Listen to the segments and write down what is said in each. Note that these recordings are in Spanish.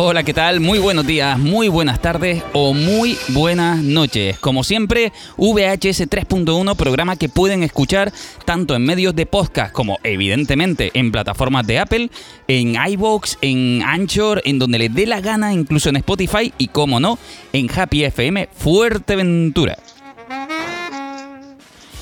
Hola, ¿qué tal? Muy buenos días, muy buenas tardes o muy buenas noches. Como siempre, VHS 3.1, programa que pueden escuchar tanto en medios de podcast como evidentemente en plataformas de Apple, en iVoox, en Anchor, en donde les dé la gana, incluso en Spotify y, como no, en Happy FM Fuerteventura.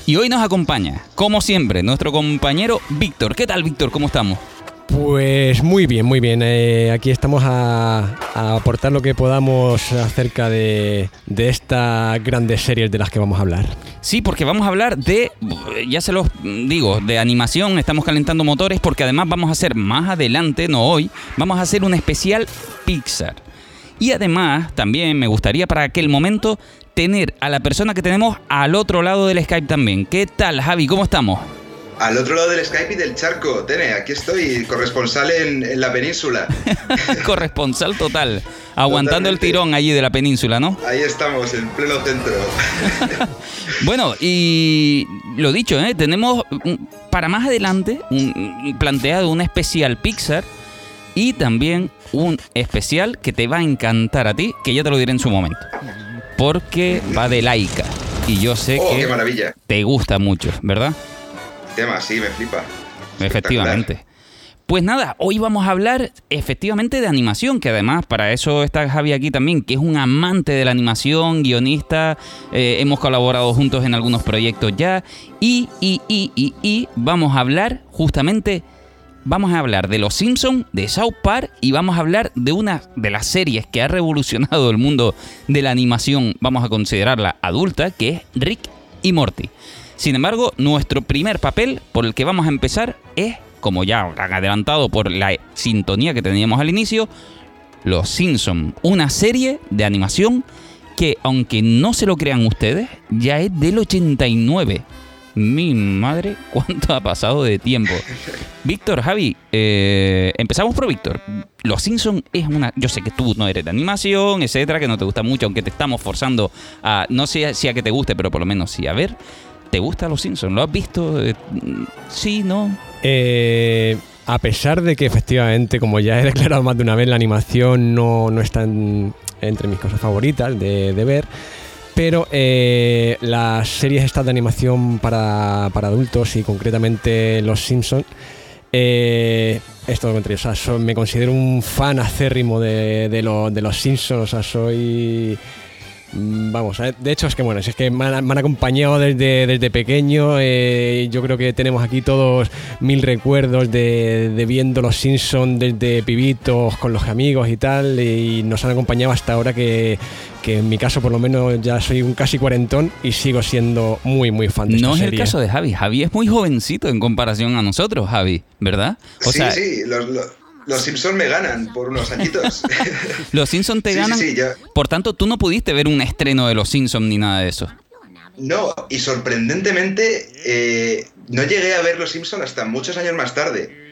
Y hoy nos acompaña, como siempre, nuestro compañero Víctor. ¿Qué tal, Víctor? ¿Cómo estamos? Pues muy bien, muy bien. Eh, aquí estamos a, aportar lo que podamos acerca de, de estas grandes series de las que vamos a hablar. Sí, porque vamos a hablar de, ya se los digo, de animación, estamos calentando motores porque además vamos a hacer más adelante, no hoy, vamos a hacer un especial Pixar. Y además, también me gustaría para aquel momento tener a la persona que tenemos al otro lado del Skype también. ¿Qué tal, Javi? ¿Cómo estamos? Al otro lado del Skype y del charco, Tene, aquí estoy, corresponsal en, la península. corresponsal total, aguantando el tirón allí de la península, ¿no? Ahí estamos, en pleno centro. bueno, y lo dicho, ¿eh? tenemos para más adelante un, planteado un especial Pixar y también un especial que te va a encantar a ti, que ya te lo diré en su momento. Porque va de laica. Y yo sé oh, que qué maravilla. te gusta mucho, ¿verdad? Tema, sí, me flipa. Efectivamente. Pues nada, hoy vamos a hablar efectivamente de animación, que además para eso está Javi aquí también, que es un amante de la animación, guionista, eh, hemos colaborado juntos en algunos proyectos ya, y, y, y, y, y vamos a hablar justamente, vamos a hablar de Los Simpsons, de South Park, y vamos a hablar de una de las series que ha revolucionado el mundo de la animación, vamos a considerarla adulta, que es Rick y Morty. Sin embargo, nuestro primer papel por el que vamos a empezar es, como ya han adelantado por la sintonía que teníamos al inicio, Los Simpson, una serie de animación que, aunque no se lo crean ustedes, ya es del 89. Mi madre, cuánto ha pasado de tiempo. Víctor, Javi, eh, empezamos por Víctor. Los Simpson es una. Yo sé que tú no eres de animación, etcétera, que no te gusta mucho, aunque te estamos forzando a. No sé si a que te guste, pero por lo menos sí a ver. ¿Te gusta Los Simpsons? ¿Lo has visto? Eh, sí, ¿no? Eh, a pesar de que efectivamente, como ya he declarado más de una vez, la animación no, no está entre mis cosas favoritas de, ver, pero eh, las series estas de animación para, adultos y concretamente Los Simpsons, es todo lo contrario. O sea, me considero un fan acérrimo de, de, de Los Simpsons, o sea, soy vamos, de hecho es que bueno, es que me han, acompañado desde, desde pequeño, eh, yo creo que tenemos aquí todos mil recuerdos de, viendo los Simpsons desde pibitos con los amigos y tal, y nos han acompañado hasta ahora que, en mi caso por lo menos ya soy un casi cuarentón y sigo siendo muy muy fan de No es el caso de Javi, Javi es muy jovencito en comparación a nosotros, Javi, ¿verdad? sí, sí, los los Simpsons me ganan por unos añitos. los Simpsons te ganan. Sí, Por tanto, tú no pudiste ver un estreno de Los Simpsons ni nada de eso. No, y sorprendentemente eh, no llegué a ver Los Simpsons hasta muchos años más tarde.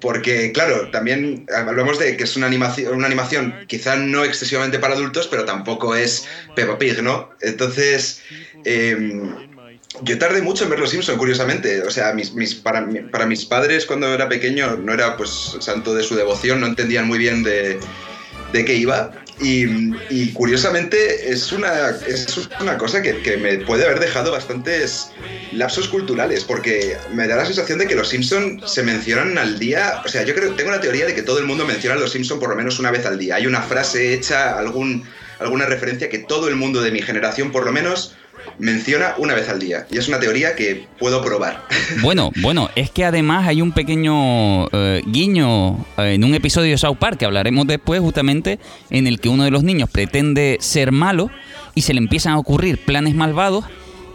Porque, claro, también hablamos de que es una animación, una animación quizá no excesivamente para adultos, pero tampoco es Peppa Pig, ¿no? Entonces, em, yo tardé mucho en ver Los Simpson, curiosamente. O sea, mis, mis, para, para, mis padres cuando era pequeño no era pues santo de su devoción, no entendían muy bien de, de qué iba. Y, y, curiosamente es una, es una cosa que, que, me puede haber dejado bastantes lapsos culturales, porque me da la sensación de que los Simpson se mencionan al día. O sea, yo creo, tengo la teoría de que todo el mundo menciona a los Simpson por lo menos una vez al día. Hay una frase hecha, algún, alguna referencia que todo el mundo de mi generación por lo menos menciona una vez al día. Y es una teoría que puedo probar. Bueno, bueno, es que además hay un pequeño eh, guiño eh, en un episodio de South Park que hablaremos después justamente en el que uno de los niños pretende ser malo y se le empiezan a ocurrir planes malvados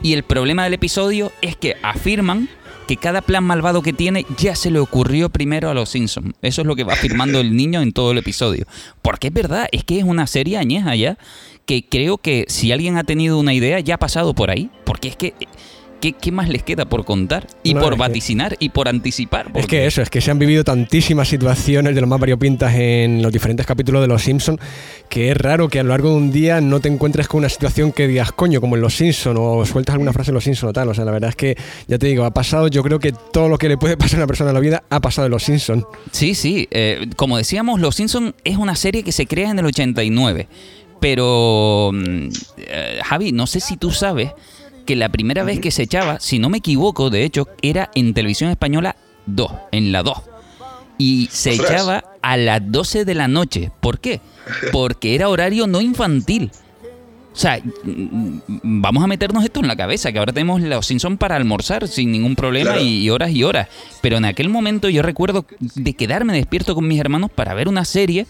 y el problema del episodio es que afirman que cada plan malvado que tiene ya se le ocurrió primero a los Simpsons. Eso es lo que va afirmando el niño en todo el episodio. Porque es verdad, es que es una serie añeja ya que creo que si alguien ha tenido una idea ya ha pasado por ahí. Porque es que ¿qué, qué más les queda por contar? Y No, por es que- vaticinar y por anticipar. Es porque- que eso, es que se han vivido tantísimas situaciones de lo más variopintas en los diferentes capítulos de Los Simpsons que es raro que a lo largo de un día no te encuentres con una situación que digas, coño, como en Los Simpsons o sueltas alguna frase en Los Simpsons o tal. O sea, la verdad es que, ya te digo, ha pasado, yo creo que todo lo que le puede pasar a una persona en la vida ha pasado en Los Simpsons. Sí, sí. eh, como decíamos, Los Simpsons es una serie que se crea en el 89. Pero, mm, eh, Javi, no sé si tú sabes que la primera vez que se echaba, si no me equivoco, de hecho, era en Televisión Española 2, en la 2. Y se Ostras. echaba a las 12 de la noche. ¿Por qué? Porque era horario no infantil. O sea, mm, vamos a meternos esto en la cabeza, que ahora tenemos los Simpsons para almorzar sin ningún problema Claro. y horas y horas. Pero en aquel momento yo recuerdo de quedarme despierto con mis hermanos para ver una serie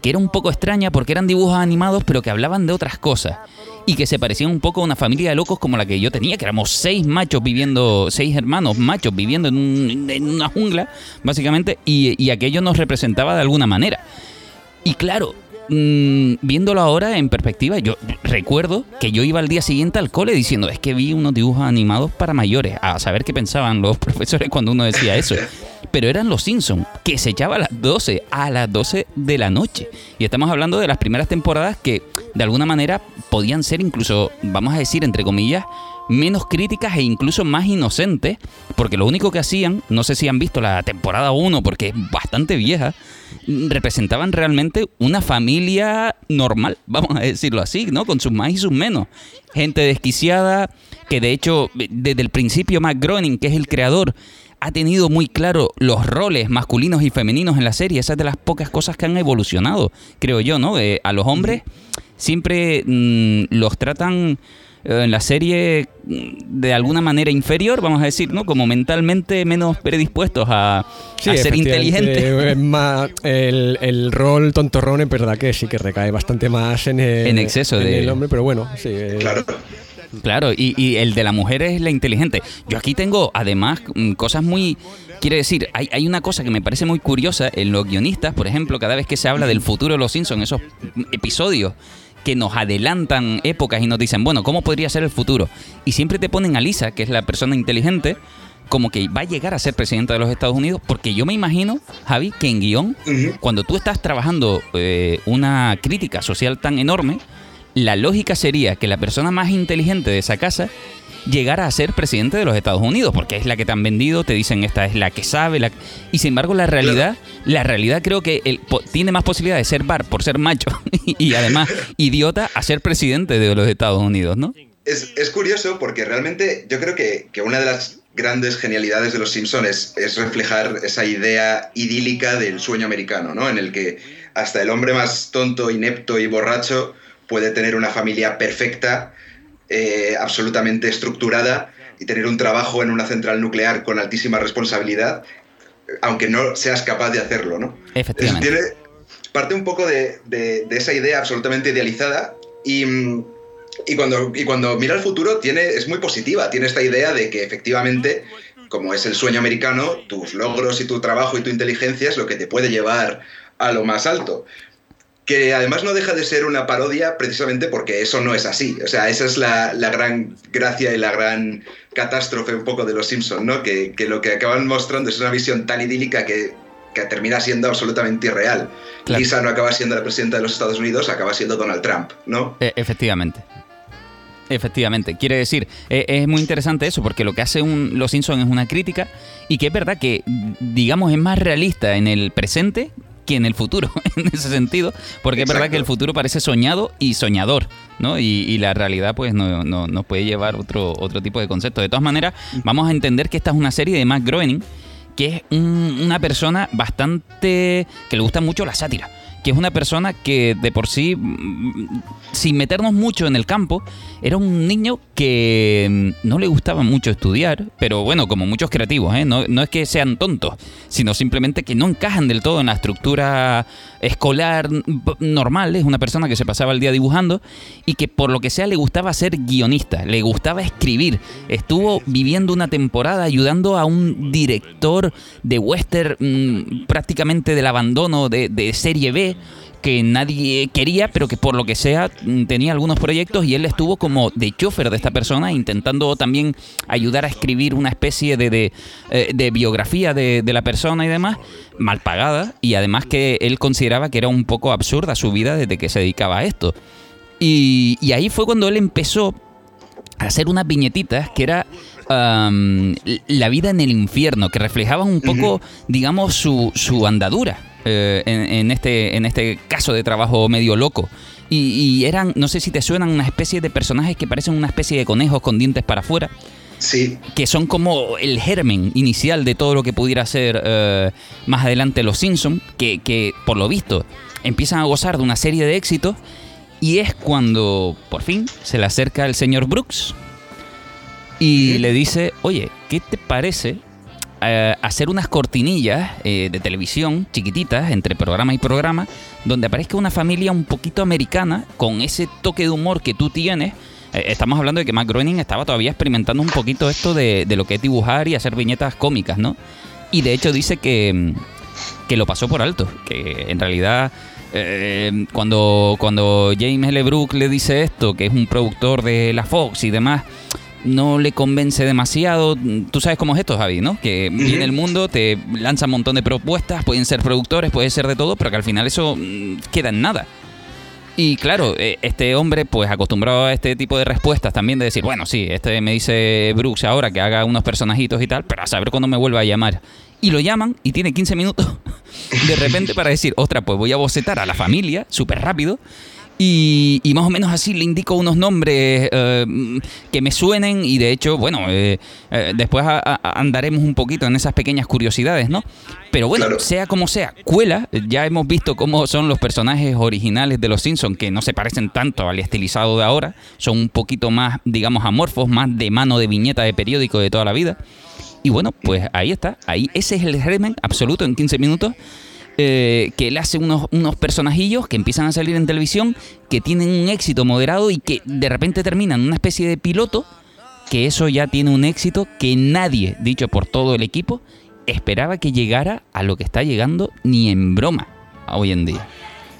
que era un poco extraña porque eran dibujos animados pero que hablaban de otras cosas y que se parecían un poco a una familia de locos como la que yo tenía, que éramos seis machos viviendo, seis hermanos machos viviendo en, un- en una jungla, básicamente, y, y aquello nos representaba de alguna manera. Y claro, mm, viéndolo ahora en perspectiva, yo recuerdo que yo iba al día siguiente al cole diciendo, es que vi unos dibujos animados para mayores, a saber qué pensaban los profesores cuando uno decía eso. Pero eran los Simpsons, que se echaba a las 12, a las 12 de la noche. Y estamos hablando de las primeras temporadas que de alguna manera podían ser incluso, vamos a decir, entre comillas, menos críticas e incluso más inocentes, porque lo único que hacían, no sé si han visto la temporada 1 porque es bastante vieja, representaban realmente una familia normal, vamos a decirlo así, ¿no? Con sus más y sus menos. Gente desquiciada, que de hecho desde el principio Matt Groening, que es el creador, ha tenido muy claro los roles masculinos y femeninos en la serie. Esa es de las pocas cosas que han evolucionado, creo yo, ¿no? Eh, a los hombres siempre mm, los tratan en la serie mm, de alguna manera inferior, vamos a decir, ¿no? Como mentalmente menos predispuestos a, a ser inteligentes. es más, el, el rol tontorrón es verdad que sí que recae bastante más en el, En exceso en de- el hombre, pero bueno, sí. eh, Claro. Claro, y, y el de la mujer es la inteligente. Yo aquí tengo, además, mm, cosas muy... Quiere decir, hay, hay una cosa que me parece muy curiosa en los guionistas, por ejemplo, cada vez que se habla del futuro de los Simpsons, esos episodios que nos adelantan épocas y nos dicen, bueno, ¿cómo podría ser el futuro? Y siempre te ponen a Lisa, que es la persona inteligente, como que va a llegar a ser presidenta de los Estados Unidos, porque yo me imagino, Javi, que en guion cuando tú estás trabajando eh, una crítica social tan enorme, la lógica sería que la persona más inteligente de esa casa llegara a ser presidente de los Estados Unidos, porque es la que te han vendido, te dicen esta es la que sabe, la... y sin embargo la realidad, la realidad creo que el, tiene más posibilidad de ser bar por ser macho y además idiota a ser presidente de los Estados Unidos, ¿no? Es, es curioso porque realmente yo creo que, que una de las grandes genialidades de los Simpsons es, es reflejar esa idea idílica del sueño americano, ¿no? En el que hasta el hombre más tonto, inepto y borracho puede tener una familia perfecta, eh, absolutamente estructurada y tener un trabajo en una central nuclear con altísima responsabilidad, aunque no seas capaz de hacerlo, ¿no? Efectivamente. tiene parte un poco de, de- de esa idea absolutamente idealizada y, y cuando, y cuando mira al futuro tiene, es muy positiva, tiene esta idea de que efectivamente, como es el sueño americano, tus logros y tu trabajo y tu inteligencia es lo que te puede llevar a lo más alto. Que además no deja de ser una parodia precisamente porque eso no es así. O sea, esa es la, la gran gracia y la gran catástrofe un poco de los Simpsons, ¿no? Que, que lo que acaban mostrando es una visión tan idílica que, que termina siendo absolutamente irreal. Claro. Lisa no acaba siendo la presidenta de los Estados Unidos, acaba siendo Donald Trump, ¿no? E- efectivamente. Efectivamente. Quiere decir, eh, es muy interesante eso, porque lo que hace un, Los Simpsons es una crítica y que es verdad que, digamos, es más realista en el presente que en el futuro, en ese sentido, porque es verdad que el futuro parece soñado y soñador, ¿no? Y, y la realidad, pues, no, no- nos puede llevar otro, otro tipo de concepto. De todas maneras, vamos a entender que esta es una serie de Matt Groening, que es un- una persona bastante. que le gusta mucho la sátira. Que es una persona que de por sí, mm, sin meternos mucho en el campo, era un niño que mm, no le gustaba mucho estudiar, pero bueno, como muchos creativos, ¿eh? no, no es que sean tontos, sino simplemente que no encajan del todo en la estructura escolar mm, normal. Es una persona que se pasaba el día dibujando y que por lo que sea le gustaba ser guionista, le gustaba escribir. Estuvo viviendo una temporada ayudando a un director de western mm, prácticamente del abandono de, de serie B que nadie quería, pero que por lo que sea mm, tenía algunos proyectos y él estuvo como de chofer de esta persona, intentando también ayudar a escribir una especie de, de, eh, biografía de, la persona y demás, mal pagada, y además que él consideraba que era un poco absurda su vida desde que se dedicaba a esto. Y, ahí fue cuando él empezó a hacer unas viñetitas que era la vida en el infierno, que reflejaban un poco, digamos, su, su andadura. Eh, en, este, en este caso de trabajo medio loco. Y, eran, no sé si te suenan, una especie de personajes que parecen una especie de conejos con dientes para afuera. Sí. Que son como el germen inicial de todo lo que pudiera ser eh, más adelante Los Simpsons, que, que por lo visto empiezan a gozar de una serie de éxitos. Y es cuando por fin se le acerca el señor Brooks y le dice, oye, ¿qué te parece eh, hacer unas cortinillas eh, de televisión chiquititas entre programa y programa, donde aparezca una familia un poquito americana con ese toque de humor que tú tienes. Eh, estamos hablando de que Matt Groening estaba todavía experimentando un poquito esto de, lo que es dibujar y hacer viñetas cómicas, ¿no? Y de hecho dice que, mm, que lo pasó por alto, que en realidad cuando, cuando James L. Brook le dice esto, que es un productor de la Fox y demás, no le convence demasiado. Tú sabes cómo es esto, Javi, ¿no? Que viene el mundo, te lanza un montón de propuestas, pueden ser productores, puede ser de todo, pero que al final eso mm, queda en nada. Y claro, eh, este hombre, pues acostumbrado a este tipo de respuestas también de decir, bueno, sí, este me dice Brooks ahora que haga unos personajitos y tal, pero a saber cuándo me vuelva a llamar. Y lo llaman y tiene 15 minutos de repente para decir, ostras, pues voy a bocetar a la familia súper rápido y, más o menos así le indico unos nombres eh, que me suenen y de hecho, bueno, eh, eh, después andaremos un poquito en esas pequeñas curiosidades, ¿no? Pero bueno, sea como sea, cuela, ya hemos visto cómo son los personajes originales de los Simpsons, que no se parecen tanto al estilizado de ahora, son un poquito más, digamos, amorfos, más de mano de viñeta de periódico de toda la vida. Y bueno, pues ahí está, ahí ese es el germen absoluto en 15 minutos eh, que él hace unos, personajillos que empiezan a salir en televisión, que tienen un éxito moderado y que de repente terminan una especie de piloto, que eso ya tiene un éxito que nadie, dicho por todo el equipo, esperaba que llegara a lo que está llegando ni en broma hoy en día.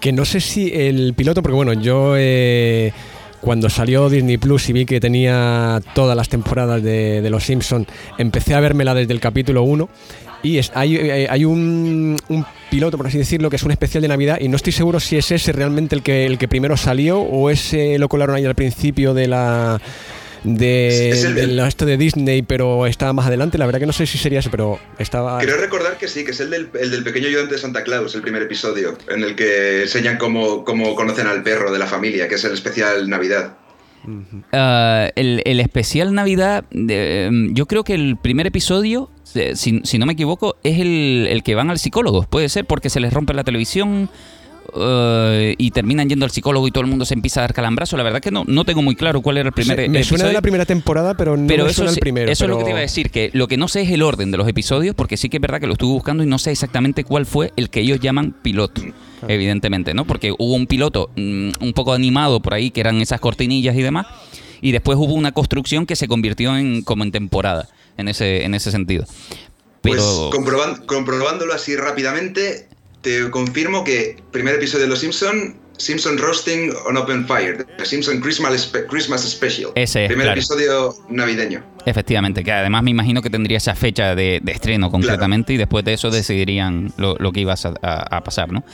Que no sé si el piloto, porque bueno, yo... Eh, cuando salió Disney Plus y vi que tenía todas las temporadas de, de Los Simpsons, empecé a vérmela desde el capítulo 1 y es, hay, eh, hay un, piloto, por así decirlo, que es un especial de Navidad y no estoy seguro si es ese realmente el que, el que primero salió o ese lo colaron ahí al principio de la de, esto de Disney, pero estaba más adelante. La verdad que no sé si sería ese, pero estaba. Quiero recordar que sí, que es el del, el del pequeño ayudante de Santa Claus, el primer episodio, en el que enseñan cómo, cómo conocen al perro de la familia, que es el especial Navidad. Ah, el, el, especial Navidad, em, yo creo que el primer episodio si, no me equivoco, es el, que van al psicólogo. Puede ser porque se les rompe la televisión eh, y terminan yendo al psicólogo y todo el mundo se empieza a dar calambrazo. La verdad que no, no tengo muy claro cuál era el primer Me suena de la primera temporada, pero no pero me eso, suena el primero. Eso es lo que te iba a decir, que lo que no sé es el orden de los episodios, porque sí que es verdad que lo estuve buscando y no sé exactamente cuál fue el que ellos llaman piloto. Evidentemente, ¿no? Porque hubo un piloto mm, un poco animado por ahí, que eran esas cortinillas y demás, y después hubo una construcción que se convirtió en como en temporada en ese, en ese sentido. Pues comprobándolo así rápidamente, te confirmo que primer episodio de Los Simpson, Simpson Roasting on Open Fire, Simpson Christmas, Christmas Special. Ese Primer episodio navideño. Efectivamente, que además me imagino que tendría esa fecha de, estreno concretamente y después de eso decidirían lo, que iba a, pasar, ¿no?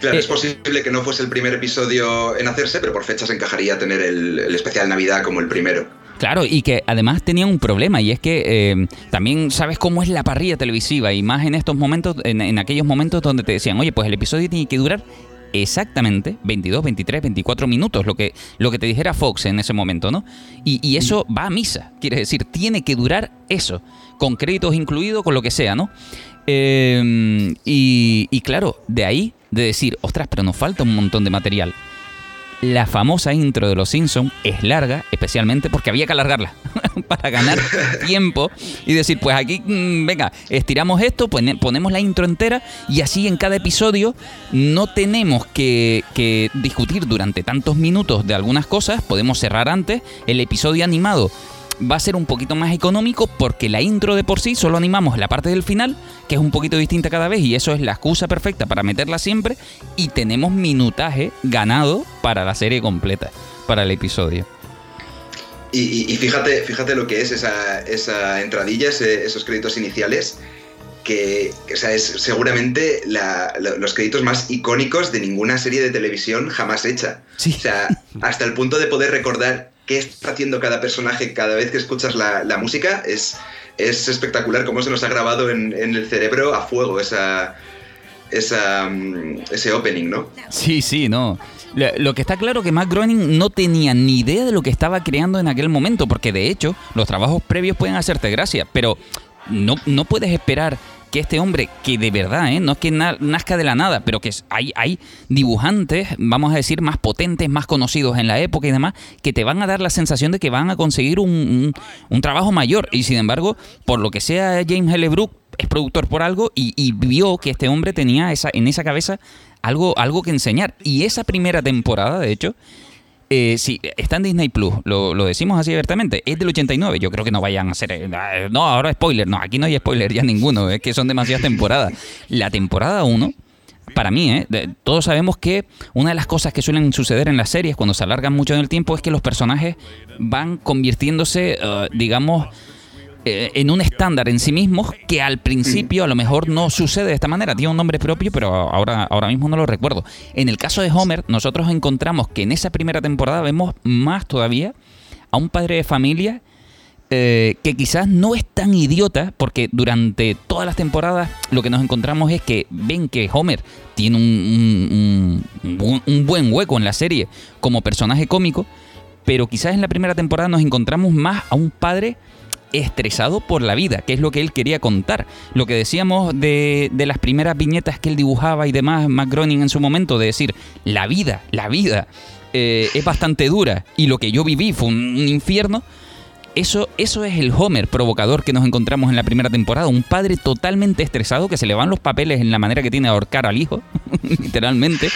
Claro, es eh, posible que no fuese el primer episodio en hacerse, pero por fechas encajaría tener el especial Navidad como el primero. Claro, y que además tenían un problema, y es que eh, también sabes cómo es la parrilla televisiva, y más en estos momentos, en, aquellos momentos donde te decían, oye, pues el episodio tiene que durar exactamente 22, 23, 24 minutos, lo que, lo que te dijera Fox en ese momento, ¿no? Y, eso va a misa, quiere decir, tiene que durar eso, con créditos incluidos, con lo que sea, ¿no? Eh, y, y claro, de ahí, de decir, ostras, pero nos falta un montón de material la famosa intro de Los Simpsons es larga, especialmente porque había que alargarla para ganar tiempo y decir, pues aquí, mm, venga, estiramos esto, ponemos la intro entera y así en cada episodio no tenemos que, discutir durante tantos minutos de algunas cosas, podemos cerrar antes el episodio animado va a ser un poquito más económico porque la intro de por sí solo animamos la parte del final, que es un poquito distinta cada vez y eso es la excusa perfecta para meterla siempre y tenemos minutaje ganado para la serie completa, para el episodio. Y, fíjate, fíjate lo que es esa, esa entradilla, esos créditos iniciales, que o sea, es seguramente los créditos más icónicos de ninguna serie de televisión jamás hecha. Sí. O sea, hasta el punto de poder recordar qué está haciendo cada personaje cada vez que escuchas la, música, es, es espectacular cómo se nos ha grabado en, el cerebro a fuego esa, esa, mm, ese opening, ¿no? Sí, sí, no. Lo que está claro que Matt Groening no tenía ni idea de lo que estaba creando en aquel momento, porque de hecho los trabajos previos pueden hacerte gracia, pero no, no puedes esperar que este hombre, que de verdad, ¿eh? no es que nazca de la nada, pero que hay, hay dibujantes, vamos a decir, más potentes, más conocidos en la época y demás, que te van a dar la sensación de que van a conseguir un, un, trabajo mayor. Y sin embargo, por lo que sea, James L. Brook es productor por algo y, y, vio que este hombre tenía esa, en esa cabeza algo, algo que enseñar. Y esa primera temporada, de hecho, eh, sí, está en Disney Plus, lo, decimos así abiertamente, es del 89, yo creo que no vayan a hacer, eh, no, ahora spoiler, no, aquí no hay spoiler ya ninguno, es que son demasiadas temporadas. La temporada 1, para mí, ¿eh? todos sabemos que una de las cosas que suelen suceder en las series cuando se alargan mucho en el tiempo es que los personajes van convirtiéndose, uh, digamos, eh, en un estándar en sí mismos que al principio a lo mejor no sucede de esta manera. Tiene un nombre propio, pero ahora, ahora mismo no lo recuerdo. En el caso de Homer, nosotros encontramos que en esa primera temporada vemos más todavía a un padre de familia eh, que quizás no es tan idiota, porque durante todas las temporadas lo que nos encontramos es que ven que Homer tiene un, un buen hueco en la serie como personaje cómico, pero quizás en la primera temporada nos encontramos más a un padre estresado por la vida, que es lo que él quería contar. Lo que decíamos de, las primeras viñetas que él dibujaba y demás, McGroning en su momento, de decir, la vida, la vida eh, es bastante dura y lo que yo viví fue un infierno, eso, eso es el Homer provocador que nos encontramos en la primera temporada. Un padre totalmente estresado que se le van los papeles en la manera que tiene de ahorcar al hijo, literalmente.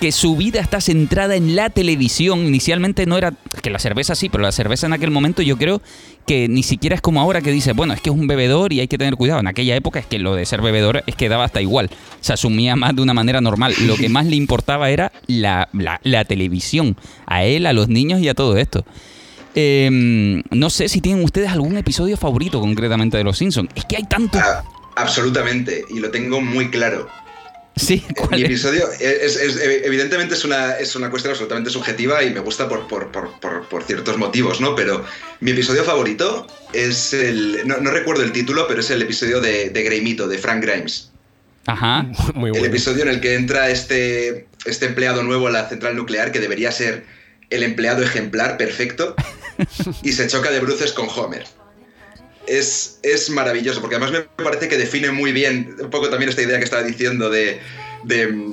Que su vida está centrada en la televisión. Inicialmente no era. Que la cerveza sí, pero la cerveza en aquel momento yo creo que ni siquiera es como ahora que dice, bueno, es que es un bebedor y hay que tener cuidado. En aquella época es que lo de ser bebedor es que daba hasta igual. Se asumía más de una manera normal. Lo que más le importaba era la, la televisión. A él, a los niños y a todo esto. Em, no sé si tienen ustedes algún episodio favorito concretamente de Los Simpsons. Es que hay tanto. Ah, absolutamente, y lo tengo muy claro. Sí, eh, Mi episodio es, evidentemente es una, es una cuestión absolutamente subjetiva y me gusta por, por, ciertos motivos, ¿no? Pero mi episodio favorito es el. No, recuerdo el título, pero es el episodio de, de Greymito, de Frank Grimes. Ajá, muy bueno. El episodio en el que entra este, este empleado nuevo a la central nuclear que debería ser el empleado ejemplar perfecto y se choca de bruces con Homer. Es, es, maravilloso, porque además me parece que define muy bien un poco también esta idea que estaba diciendo de, de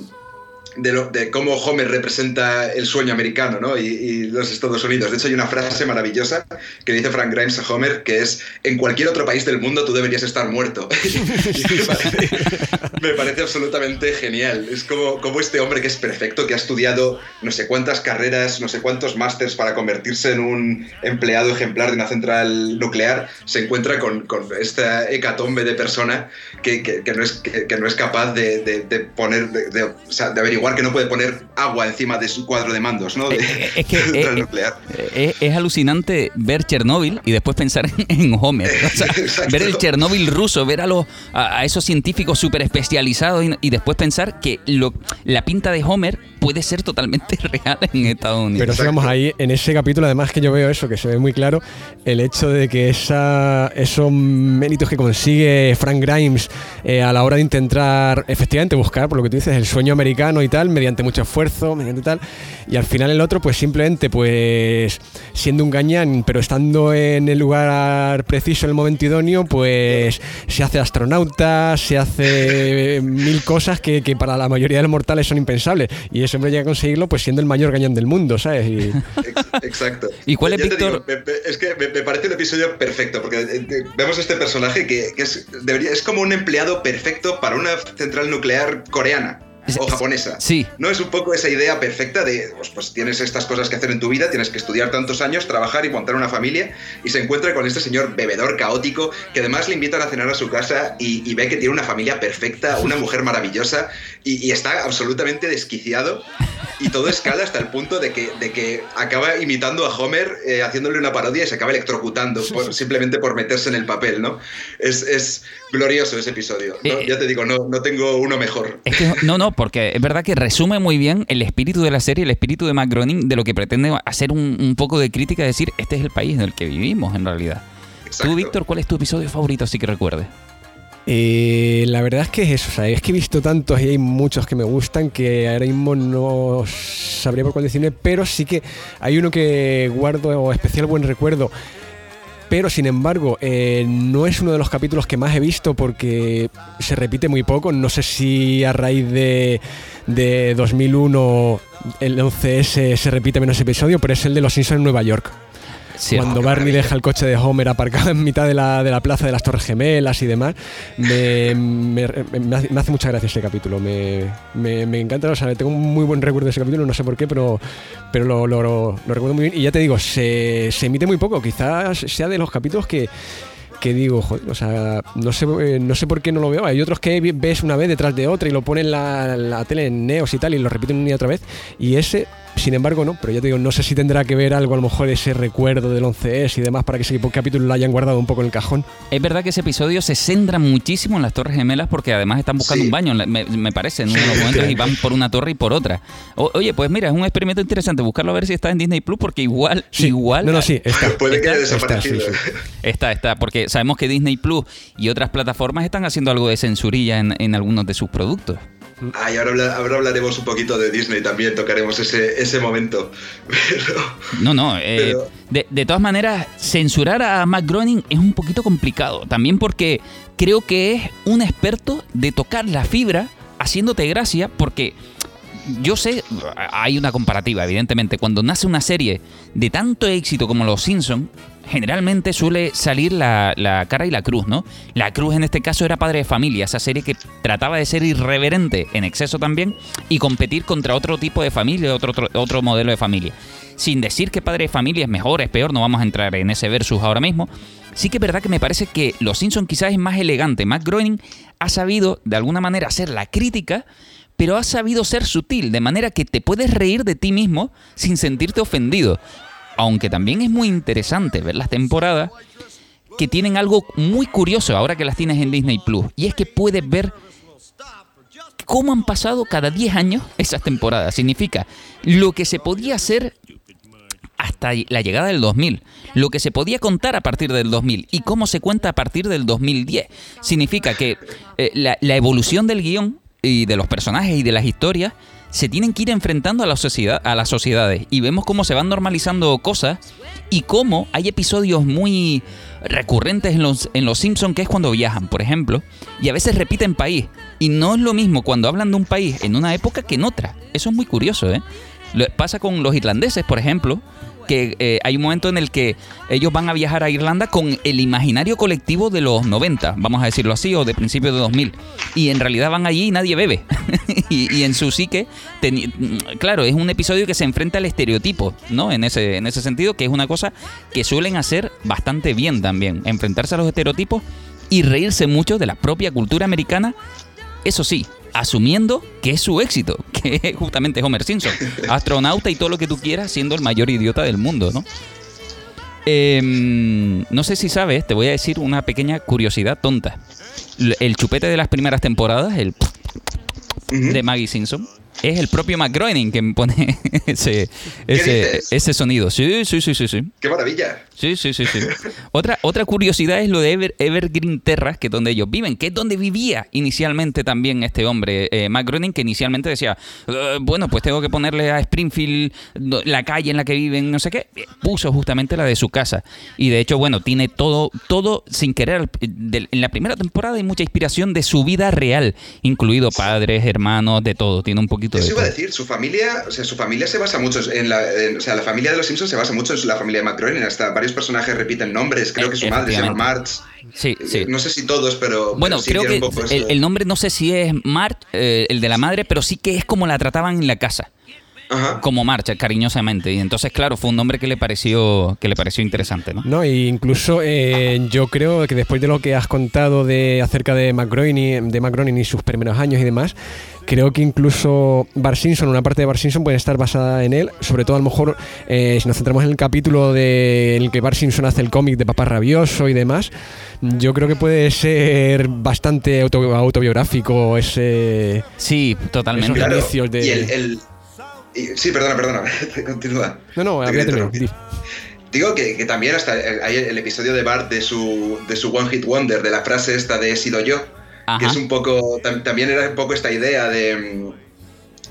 de, cómo Homer representa el sueño americano ¿no? y, los Estados Unidos. De hecho, hay una frase maravillosa que dice Frank Grimes a Homer que es, en cualquier otro país del mundo tú deberías estar muerto. me, parece, absolutamente genial. Es como, como este hombre que es perfecto, que ha estudiado no sé cuántas carreras, no sé cuántos másters para convertirse en un empleado ejemplar de una central nuclear, se encuentra con, con esta hecatombe de persona que, que, no, es, que, no es capaz de, de, poner, de, de, averiguar que no puede poner agua encima de su cuadro de mandos, ¿no? Eh, es que es, alucinante ver Chernóbil y después pensar en Homer. ver el Chernóbil ruso, ver a, los, a, esos científicos súper especializados y, después pensar que lo, la pinta de Homer puede ser totalmente real en Estados Unidos. Pero sigamos ahí, en ese capítulo, además que yo veo eso, que se ve muy claro, el hecho de que esa, esos méritos que consigue Frank Grimes eh, a la hora de intentar efectivamente buscar, por lo que tú dices, el sueño americano y tal, mediante mucho esfuerzo, mediante tal, y al final el otro, pues simplemente, pues siendo un gañán, pero estando en el lugar preciso, en el momento idóneo, pues se hace astronauta, se hace mil cosas que, que para la mayoría de los mortales son impensables. Y siempre llega a conseguirlo pues siendo el mayor gañón del mundo, ¿sabes? Exacto. ¿Y cuál es Víctor? es que me, parece un episodio perfecto, porque eh, eh, vemos este personaje que, es, debería, es como un empleado perfecto para una central nuclear coreana. O japonesa. Sí. No es un poco esa idea perfecta de, pues, pues, tienes estas cosas que hacer en tu vida, tienes que estudiar tantos años, trabajar y montar una familia, y se encuentra con este señor bebedor caótico que además le invitan a cenar a su casa y, ve que tiene una familia perfecta, una mujer maravillosa, y, está absolutamente desquiciado, y todo escala hasta el punto de que, de que acaba imitando a Homer, eh, haciéndole una parodia y se acaba electrocutando simplemente por meterse en el papel, ¿no? Es, es glorioso ese episodio. Eh, ya te digo, no, no tengo uno mejor. no, no, porque es verdad que resume muy bien el espíritu de la serie, el espíritu de Matt de lo que pretende hacer un, poco de crítica, decir, este es el país en el que vivimos en realidad. Tú, Víctor, ¿cuál es tu episodio favorito, así que recuerdes? Eh, la verdad es que es eso, o sea, es que he visto tantos y hay muchos que me gustan que ahora mismo no sabría por cuál decirme, pero sí que hay uno que guardo especial buen recuerdo pero sin embargo eh, no es uno de los capítulos que más he visto porque se repite muy poco. No sé si a raíz de, de 2001 el 11S se repite menos episodio, pero es el de Los Simpsons en Nueva York. Cuando Barney deja el coche de Homer aparcado en mitad de la, de la plaza de las Torres Gemelas y demás, me, me, hace, mucha gracia ese capítulo. Me, me, encanta, o sea, tengo un muy buen recuerdo de ese capítulo, no sé por qué, pero, pero lo, lo, lo, recuerdo muy bien. Y ya te digo, se, se emite muy poco, quizás sea de los capítulos que que digo, joder, o sea, no sé, eh, no sé por qué no lo veo. Hay otros que ves una vez detrás de otra y lo ponen la, la tele en neos y tal y lo repiten una y otra vez. Y ese sin embargo, no, pero ya te digo, no sé si tendrá que ver algo, a lo mejor ese recuerdo del 11S y demás, para que ese capítulo lo hayan guardado un poco en el cajón. Es verdad que ese episodio se centra muchísimo en las Torres Gemelas porque además están buscando un baño, me, parece, en uno de los momentos y van por una torre y por otra. oye, pues mira, es un experimento interesante, buscarlo a ver si está en Disney Plus porque igual, igual. No, no, sí, está. Puede que haya desaparecido. Está, está, porque sabemos que Disney Plus y otras plataformas están haciendo algo de censurilla en, en algunos de sus productos. Ay, ahora, hablaremos un poquito de Disney también, tocaremos ese, ese momento. no, no, eh, de, todas maneras, censurar a Matt Groening es un poquito complicado, también porque creo que es un experto de tocar la fibra haciéndote gracia, porque yo sé, hay una comparativa, evidentemente, cuando nace una serie de tanto éxito como Los Simpsons, generalmente suele salir la, cara y la cruz, ¿no? La cruz en este caso era Padre de Familia, esa serie que trataba de ser irreverente en exceso también y competir contra otro tipo de familia, otro, otro, modelo de familia. Sin decir que Padre de Familia es mejor, es peor, no vamos a entrar en ese versus ahora mismo. Sí que es verdad que me parece que Los Simpsons quizás es más elegante. Matt Groening ha sabido de alguna manera hacer la crítica, pero ha sabido ser sutil, de manera que te puedes reír de ti mismo sin sentirte ofendido aunque también es muy interesante ver las temporadas que tienen algo muy curioso ahora que las tienes en Disney Plus. Y es que puedes ver cómo han pasado cada 10 años esas temporadas. Significa lo que se podía hacer hasta la llegada del 2000, lo que se podía contar a partir del 2000 y cómo se cuenta a partir del 2010. Significa que eh, la, la evolución del guion y de los personajes y de las historias se tienen que ir enfrentando a, la sociedad, a las sociedades y vemos cómo se van normalizando cosas y cómo hay episodios muy recurrentes en los, en los Simpsons que es cuando viajan, por ejemplo, y a veces repiten país. Y no es lo mismo cuando hablan de un país en una época que en otra. Eso es muy curioso, ¿eh? Pasa con los irlandeses, por ejemplo, que eh, hay un momento en el que ellos van a viajar a Irlanda con el imaginario colectivo de los 90, vamos a decirlo así, o de principios de 2000. Y en realidad van allí y nadie bebe. y, en su psique, claro, es un episodio que se enfrenta al estereotipo, ¿no? En ese, en ese sentido, que es una cosa que suelen hacer bastante bien también, enfrentarse a los estereotipos y reírse mucho de la propia cultura americana. Eso sí, asumiendo que es su éxito, que es justamente Homer Simpson, astronauta y todo lo que tú quieras, siendo el mayor idiota del mundo, ¿no? Em, no sé si sabes, te voy a decir una pequeña curiosidad tonta. El chupete de las primeras temporadas, el de Maggie Simpson, es el propio McGroening quien pone ese, ese, ese, sonido. Sí, sí, sí, sí, sí. ¡Qué maravilla! Sí, sí, sí, sí. otra, otra curiosidad es lo de Evergreen Terras, que es donde ellos viven, que es donde vivía inicialmente también este hombre, eh, McGroening, que inicialmente decía, eh, bueno, pues tengo que ponerle a Springfield la calle en la que viven, no sé qué. Puso justamente la de su casa. Y de hecho, bueno, tiene todo, todo sin querer. en la primera temporada hay mucha inspiración de su vida real, incluido padres, hermanos, de todo. Tiene un poquito poquito. Eso de iba a decir, su familia, o sea, su familia se basa mucho en la, en- o sea, la familia de los Simpsons se basa mucho en la familia de McGroening, hasta varios personajes repiten nombres, creo que su madre se llama Marge, Sí, sí. no sé si todos, pero Bueno, pero sí creo que el nombre no sé si es March, eh, el de la madre, pero sí que es como la trataban en la casa, Ajá. como March, cariñosamente. Y entonces, claro, fue un nombre que le pareció, que le pareció interesante, ¿no? No, e incluso eh, yo creo que después de lo que has contado de acerca de McGroening, de McGroening y sus primeros años y demás, creo que incluso Bar Simpson, una parte de Bar Simpson puede estar basada en él, sobre todo a lo mejor eh, si nos centramos en el capítulo de, en el que Bar Simpson hace el cómic de Papá Rabioso y demás, yo creo que puede ser bastante auto- autobiográfico ese... Sí, totalmente. Esos Claro, inicios de- y el, el- y- sí, perdona, perdona, continúa. No, no, había terminado. Digo que, que también hasta el- hay el episodio de Bart de su, de su One Hit Wonder, de la frase esta de he sido yo, que es un poco, tam- también era un poco esta idea de,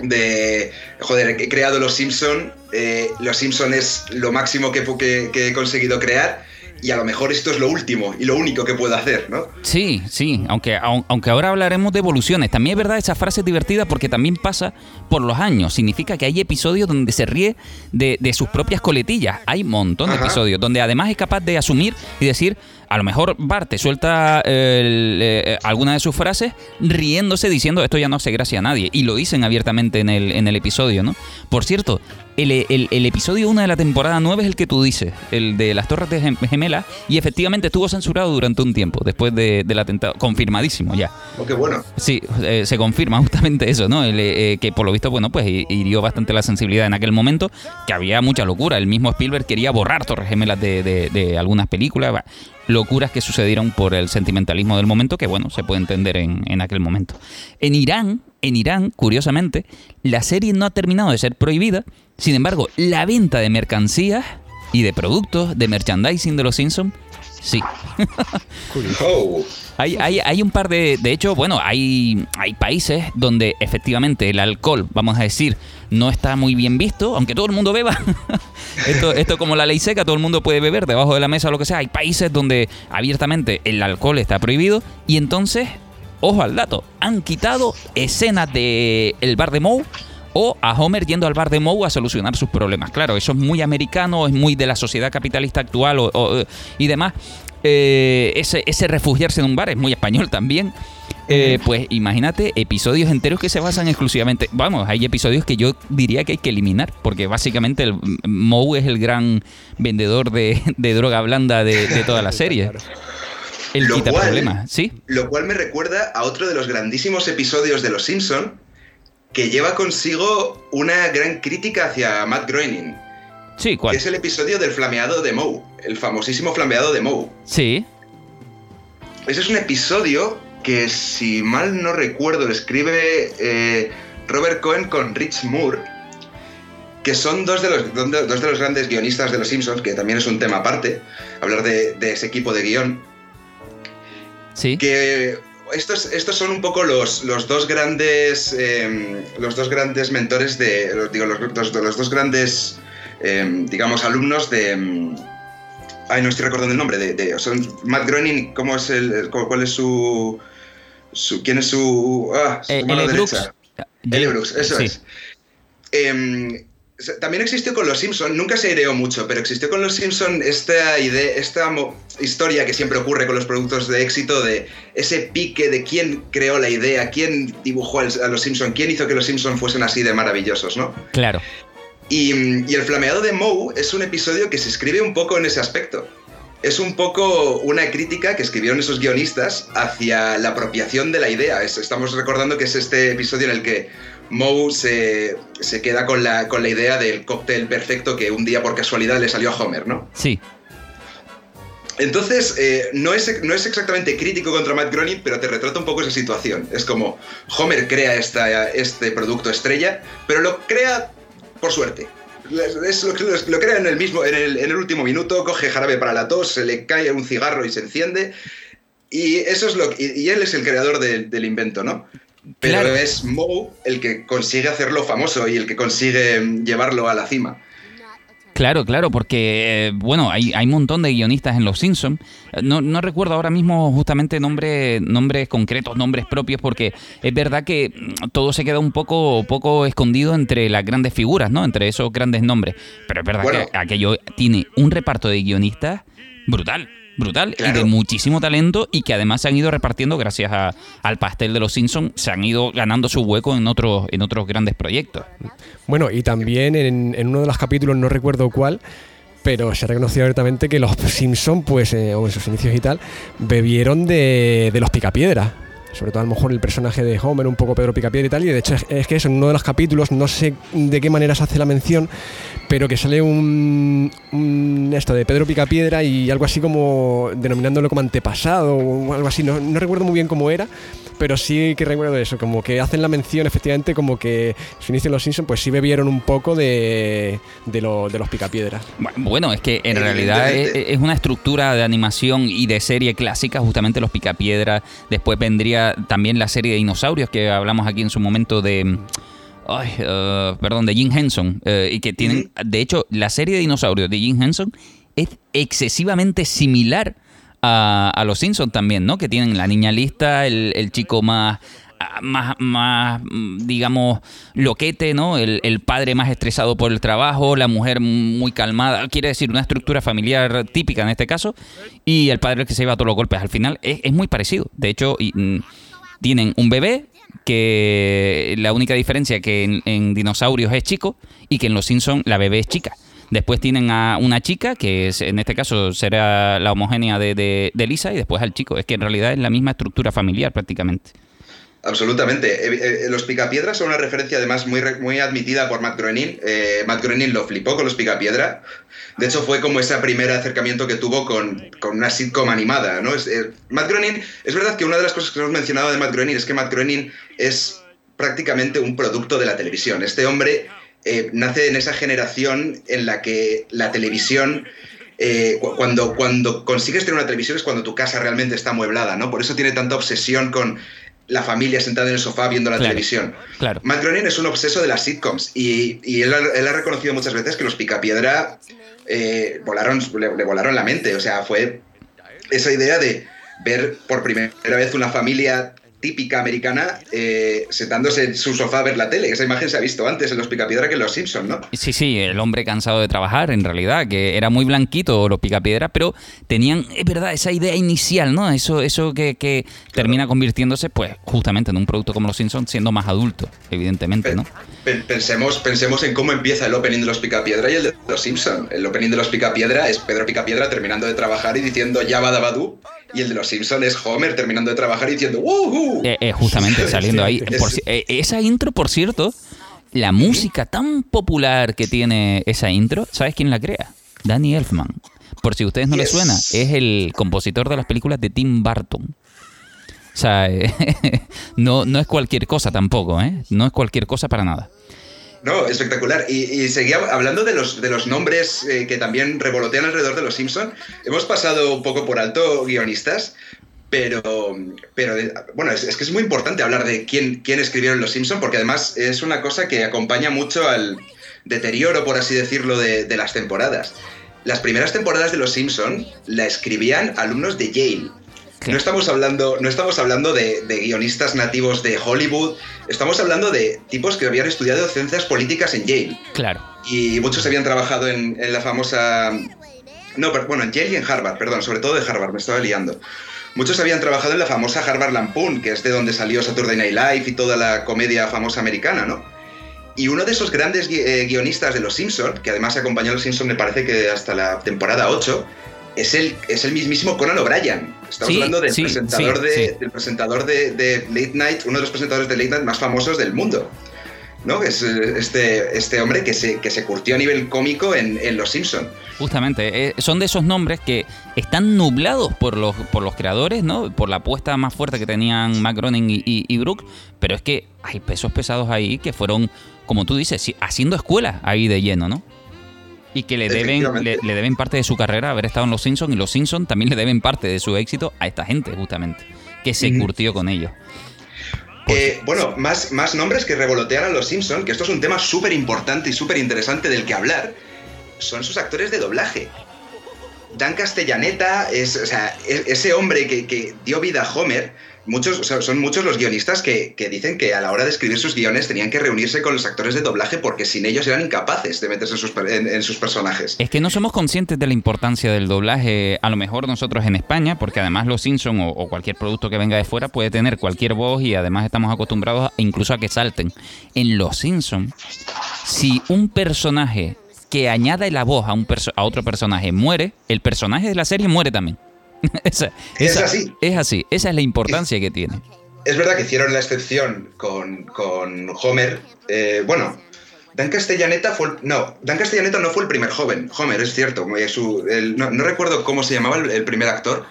de joder, he creado Los Simpson, eh, Los Simpson es lo máximo que, pu- que- que he conseguido crear y a lo mejor esto es lo último y lo único que puedo hacer, ¿no? Sí, sí, aunque, au- aunque ahora hablaremos de evoluciones. También es verdad, esa frase es divertida porque también pasa por los años. Significa que hay episodios donde se ríe de, de sus propias coletillas. Hay un montón de Ajá. episodios donde además es capaz de asumir y decir, a lo mejor Bart te suelta el, eh, alguna de sus frases riéndose diciendo esto ya no hace gracia a nadie. Y lo dicen abiertamente en el, en el episodio, ¿no? Por cierto, el, el- el episodio 1 de la temporada 9 es el que tú dices, el de las Torres de Gem- Gemelas, y efectivamente estuvo censurado durante un tiempo, después de- del atentado, confirmadísimo ya. Oh, qué bueno. Sí, eh, se confirma justamente eso, ¿no? Eh, que por lo visto, bueno, pues hi- hirió bastante la sensibilidad en aquel momento, que había mucha locura. El mismo Spielberg quería borrar Torres Gemelas de, de- de algunas películas. Locuras que sucedieron por el sentimentalismo del momento, que bueno, se puede entender en, en aquel momento. En Irán, en Irán, curiosamente, la serie no ha terminado de ser prohibida. Sin embargo, la venta de mercancías y de productos, de merchandising de los Simpsons, sí. Oh, Hay, hay, hay un par de. De hecho, bueno, hay, hay países donde efectivamente el alcohol, vamos a decir, no está muy bien visto, aunque todo el mundo beba. esto, esto como la ley seca, todo el mundo puede beber debajo de la mesa o lo que sea. Hay países donde abiertamente el alcohol está prohibido y entonces, ojo al dato, han quitado escenas de el bar de Moe o a Homer yendo al bar de Moe a solucionar sus problemas. Claro, eso es muy americano, es muy de la sociedad capitalista actual o- o- y demás. Eh, ese, ese refugiarse en un bar es muy español también. Eh, pues imagínate episodios enteros que se basan exclusivamente. Vamos, hay episodios que yo diría que hay que eliminar, porque básicamente el Moe es el gran vendedor de, de droga blanda de, de toda la serie. El Lo quita cual- problemas, ¿sí? Lo cual me recuerda a otro de los grandísimos episodios de Los Simpson que lleva consigo una gran crítica hacia Matt Groening. Sí, ¿cuál? Es el episodio del flameado de Moe, el famosísimo flameado de Moe. Sí, Ese es un episodio que, si mal no recuerdo, lo escribe eh, Robert Cohen con Rich Moore, que son dos de, los, dos de- los grandes guionistas de Los Simpsons, que también es un tema aparte, hablar de, de ese equipo de guion. sí. que estos, estos son un poco los, los dos grandes eh, los dos grandes mentores de los, digo los, dos- los dos grandes eh, digamos alumnos de mm, ay no estoy recordando el nombre de, de- Matt Groening cómo es el, cuál es su, su quién es su ah, su Eh, mano L. Brooks. derecha L. Brooks, eso Sí. es Em, también existió con los Simpson, nunca se ideó mucho, pero existió con los Simpson esta idea, esta historia que siempre ocurre con los productos de éxito de ese pique de quién creó la idea, quién dibujó a los Simpson, quién hizo que los Simpson fuesen así de maravillosos, ¿no? Claro. Y, y el flameado de Moe es un episodio que se escribe un poco en ese aspecto. Es un poco una crítica que escribieron esos guionistas hacia la apropiación de la idea. Es- estamos recordando que es este episodio en el que Moe se, se queda con la, con la idea del cóctel perfecto que un día por casualidad le salió a Homer, ¿no? Sí. Entonces, eh, no, es, no es exactamente crítico contra Matt Groening, pero te retrata un poco esa situación. Es como Homer crea esta, este producto estrella, pero lo crea por suerte. Es lo, lo- crea en el mismo, en el, en el último minuto, coge jarabe para la tos, se le cae un cigarro y se enciende. Y eso es lo y, y él es el creador de- del invento, ¿no? Pero Claro. es Moe el que consigue hacerlo famoso y el que consigue mm, llevarlo a la cima. Claro, claro, porque, eh, bueno, hay, hay un montón de guionistas en Los Simpsons. No, no recuerdo ahora mismo justamente nombre, nombres concretos, nombres propios, porque es verdad que mm, todo se queda un poco, poco escondido entre las grandes figuras, ¿no? Entre esos grandes nombres. Pero es verdad que aquello tiene un reparto de guionistas brutal brutal y de muchísimo talento y que además se han ido repartiendo gracias al pastel de los Simpsons, se han ido ganando su hueco en otros, en otros grandes proyectos. Bueno, y también en, uno de los capítulos, no recuerdo cuál, pero se ha reconocido abiertamente que los Simpsons, pues, eh, o en sus inicios y tal, bebieron de, de los Picapiedra sobre todo a lo mejor el personaje de Homer, un poco Pedro Picapiedra y tal, y de hecho es, que eso, en uno de los capítulos, no sé de qué manera se hace la mención, pero que sale un, esto de Pedro Picapiedra y algo así como denominándolo como antepasado o algo así, no, no recuerdo muy bien cómo era, pero sí que recuerdo eso, como que hacen la mención efectivamente como que su inicio en Los Simpsons pues sí bebieron un poco de, de, lo, de los picapiedras. Bueno, es que en realidad es, una estructura de animación y de serie clásica, justamente los picapiedras, después vendría también la serie de dinosaurios que hablamos aquí en su momento de... Ay, uh, perdón, de Jim Henson. Uh, y que tienen, de hecho, la serie de dinosaurios de Jim Henson es excesivamente similar a, los Simpsons también, ¿no? Que tienen la niña lista, el, chico más más, más, digamos, loquete, ¿no? El, padre más estresado por el trabajo, la mujer muy calmada, quiere decir, una estructura familiar típica en este caso, y el padre que se lleva todos los golpes. Al final es, muy parecido. De hecho, mm, tienen un bebé que la única diferencia que en, en, Dinosaurios es chico y que en Los Simpsons la bebé es chica. Después tienen a una chica, que es, en este caso será la homogénea de, de, Lisa, y después al chico. Es que en realidad es la misma estructura familiar prácticamente. Absolutamente. Eh, eh, los Picapiedras son una referencia además muy, muy admitida por Matt Groening. Eh, Matt Groening lo flipó con los Picapiedra. De hecho, fue como ese primer acercamiento que tuvo con, con una sitcom animada. ¿no? Es, Matt Groening, es verdad que una de las cosas que hemos mencionado de Matt Groening es que Matt Groening es prácticamente un producto de la televisión. Este hombre eh, nace en esa generación en la que la televisión, eh, cuando, cuando consigues tener una televisión es cuando tu casa realmente está amueblada, ¿no? Por eso tiene tanta obsesión con la familia sentada en el sofá viendo la televisión. Claro. Matt Groening es un obseso de las sitcoms y, él, ha reconocido muchas veces que los Picapiedra eh, volaron, le, volaron la mente. O sea, fue esa idea de ver por primera vez una familia típica americana eh, sentándose en su sofá a ver la tele. Esa imagen se ha visto antes en los Picapiedra que en los Simpsons, ¿no? Sí, sí, el hombre cansado de trabajar, en realidad, que era muy blanquito los Picapiedra, pero tenían, es verdad, esa idea inicial, ¿no? Eso, eso que, termina convirtiéndose, pues, justamente en un producto como los Simpsons, siendo más adulto, evidentemente, ¿no? Pensemos, pensemos en cómo empieza el opening de los Picapiedra y el de los Simpsons. El opening de los Picapiedra es Pedro Picapiedra terminando de trabajar y diciendo ya va y el de los Simpsons es Homer terminando de trabajar y diciendo ¡Woohoo! Eh, eh, justamente saliendo ahí. Eh, esa intro, por cierto, la música tan popular que tiene esa intro, ¿sabes quién la crea? Danny Elfman. Por si a ustedes no les suena, es el compositor de las películas de Tim Burton. O sea, no, no es cualquier cosa tampoco, ¿eh? No es cualquier cosa para nada. No, espectacular. Y, seguía hablando de los, de los nombres eh, que también revolotean alrededor de los Simpson. Hemos pasado un poco por alto guionistas, pero, pero bueno, es, que es muy importante hablar de quién, quién escribieron los Simpson, porque además es una cosa que acompaña mucho al deterioro, por así decirlo, de, de las temporadas. Las primeras temporadas de los Simpson la escribían alumnos de Yale. No estamos hablando, no estamos hablando de, guionistas nativos de Hollywood, estamos hablando de tipos que habían estudiado ciencias políticas en Yale. Claro. Y muchos habían trabajado en, la famosa. No, bueno, en Yale y en Harvard, perdón, sobre todo de Harvard, me estaba liando. Muchos habían trabajado en la famosa Harvard Lampoon, que es de donde salió Saturday Night Live y toda la comedia famosa americana, ¿no? Y uno de esos grandes eh, guionistas de Los Simpsons, que además acompañó a Los Simpsons, me parece que hasta la temporada 8, es el, es el mismísimo Conan O'Brien. Estamos hablando del presentador, de, del presentador de, Late Night, uno de los presentadores de Late Night más famosos del mundo. ¿no? Es este, este hombre que se, que se curtió a nivel cómico en, Los Simpson. Justamente, eh, son de esos nombres que están nublados por los, por los creadores, ¿no? Por la apuesta más fuerte que tenían Mac y, y, Brooke, pero es que hay pesos pesados ahí que fueron, como tú dices, haciendo escuela ahí de lleno, ¿no? Y que le deben, le, deben parte de su carrera haber estado en Los Simpsons y Los Simpsons también le deben parte de su éxito a esta gente, justamente, que se curtió con ellos. Eh, bueno, más, más nombres que revolotear a Los Simpsons, que esto es un tema súper importante y súper interesante del que hablar. son sus actores de doblaje. Dan Castellaneta es, o sea, e- ese hombre que, que dio vida a Homer muchos, o sea, son muchos los guionistas que, dicen que a la hora de escribir sus guiones tenían que reunirse con los actores de doblaje porque sin ellos eran incapaces de meterse en sus, personajes. Es que no somos conscientes de la importancia del doblaje, a lo mejor nosotros en España, porque además Los Simpsons o, cualquier producto que venga de fuera puede tener cualquier voz y además estamos acostumbrados incluso a que salten. En Los Simpsons, si un personaje que añade la voz a, un a otro personaje muere, el personaje de la serie muere también. Esa, esa, es así. Es así. Esa es la importancia es, que tiene. Es verdad que hicieron la excepción con, con Homer. Eh, bueno, Dan Castellaneta fue el, no, Dan Castellaneta no fue el primer joven. Homer, es cierto. Su, el, no, no, recuerdo cómo se llamaba el, el, primer actor,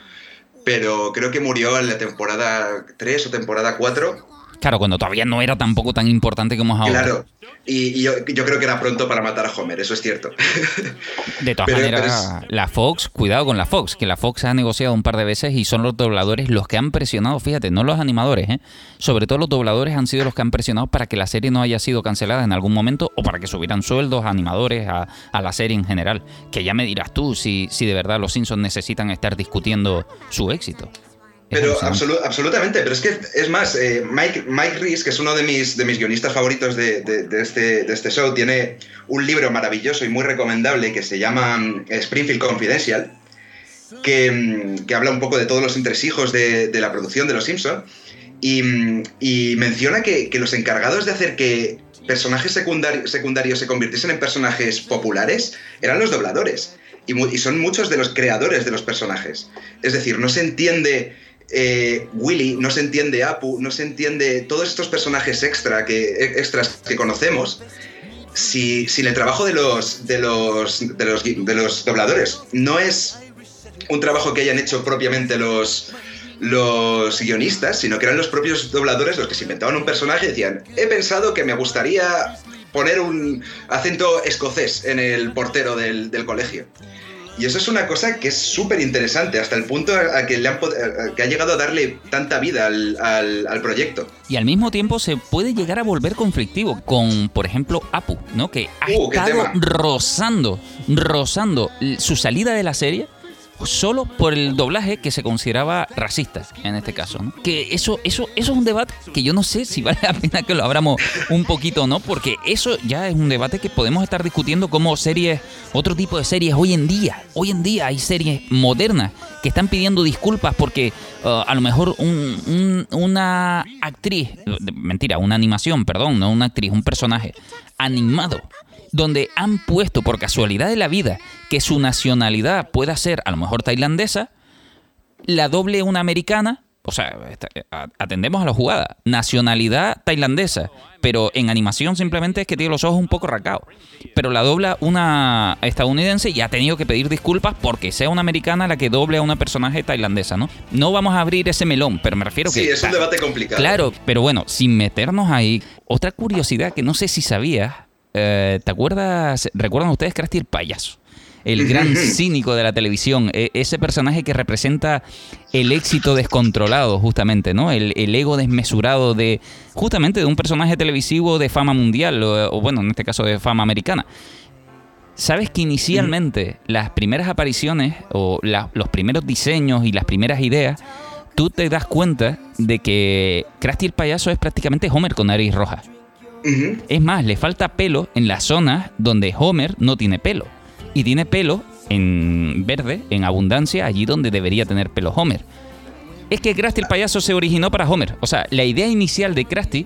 pero creo que murió en la temporada 3 o temporada 4. Claro, cuando todavía no era tampoco tan importante como es ahora. Claro, y, y yo, yo, creo que era pronto para matar a Homer, eso es cierto. De todas pero, maneras, pero es... la Fox, cuidado con la Fox, que la Fox ha negociado un par de veces y son los dobladores los que han presionado, fíjate, no los animadores, ¿eh? sobre todo los dobladores han sido los que han presionado para que la serie no haya sido cancelada en algún momento o para que subieran sueldos a animadores a, a la serie en general. Que ya me dirás tú si, si de verdad los Simpsons necesitan estar discutiendo su éxito. Pero absolu absolutamente, pero es que es más, eh, Mike, Mike Reese, que es uno de mis, de mis guionistas favoritos de, de, de, este, de este show, tiene un libro maravilloso y muy recomendable que se llama um, Springfield Confidential, que, que, habla un poco de todos los entresijos de, la producción de Los Simpson y, y menciona que, que, los encargados de hacer que personajes secundari secundarios se convirtiesen en personajes populares eran los dobladores. Y, y son muchos de los creadores de los personajes. Es decir, no se entiende eh, Willy, no se entiende Apu, no se entiende todos estos personajes extra que, extras que conocemos si, sin el trabajo de los, de, los, de, los, de los dobladores. No es un trabajo que hayan hecho propiamente los, los guionistas, sino que eran los propios dobladores los que se inventaban un personaje y decían, he pensado que me gustaría poner un acento escocés en el portero del, del colegio. Y eso es una cosa que es súper interesante, hasta el punto a que, le han, a que ha llegado a darle tanta vida al, al, al, proyecto. Y al mismo tiempo se puede llegar a volver conflictivo con, por ejemplo, Apu, ¿no? Que ha uh, estado rozando, rozando su salida de la serie solo por el doblaje que se consideraba racista en este caso. Que eso, eso, eso es un debate que yo no sé si vale la pena que lo abramos un poquito o no, porque eso ya es un debate que podemos estar discutiendo como series, otro tipo de series hoy en día. Hoy en día hay series modernas que están pidiendo disculpas porque uh, a lo mejor un, un, una actriz, mentira, una animación, perdón, no una actriz, un personaje animado donde han puesto por casualidad de la vida que su nacionalidad pueda ser a lo mejor tailandesa, la doble una americana, o sea, atendemos a la jugada, nacionalidad tailandesa, pero en animación simplemente es que tiene los ojos un poco racados. Pero la dobla una estadounidense y ha tenido que pedir disculpas porque sea una americana la que doble a una personaje tailandesa, ¿no? No vamos a abrir ese melón, pero me refiero sí, que... Sí, es un debate complicado. Claro, pero bueno, sin meternos ahí, otra curiosidad que no sé si sabías, eh, ¿te acuerdas? ¿Recuerdan ustedes Krusty el payaso? El gran cínico de la televisión, e ese personaje que representa el éxito descontrolado, justamente, ¿no? El, el, ego desmesurado de, justamente, de un personaje televisivo de fama mundial, o, o bueno, en este caso de fama americana. ¿Sabes que inicialmente las primeras apariciones, o la, los primeros diseños y las primeras ideas, tú te das cuenta de que Krusty el payaso es prácticamente Homer con nariz roja? Es más, le falta pelo en las zonas donde Homer no tiene pelo. Y tiene pelo en verde, en abundancia, allí donde debería tener pelo Homer. Es que Krusty el payaso se originó para Homer. O sea, la idea inicial de Krusty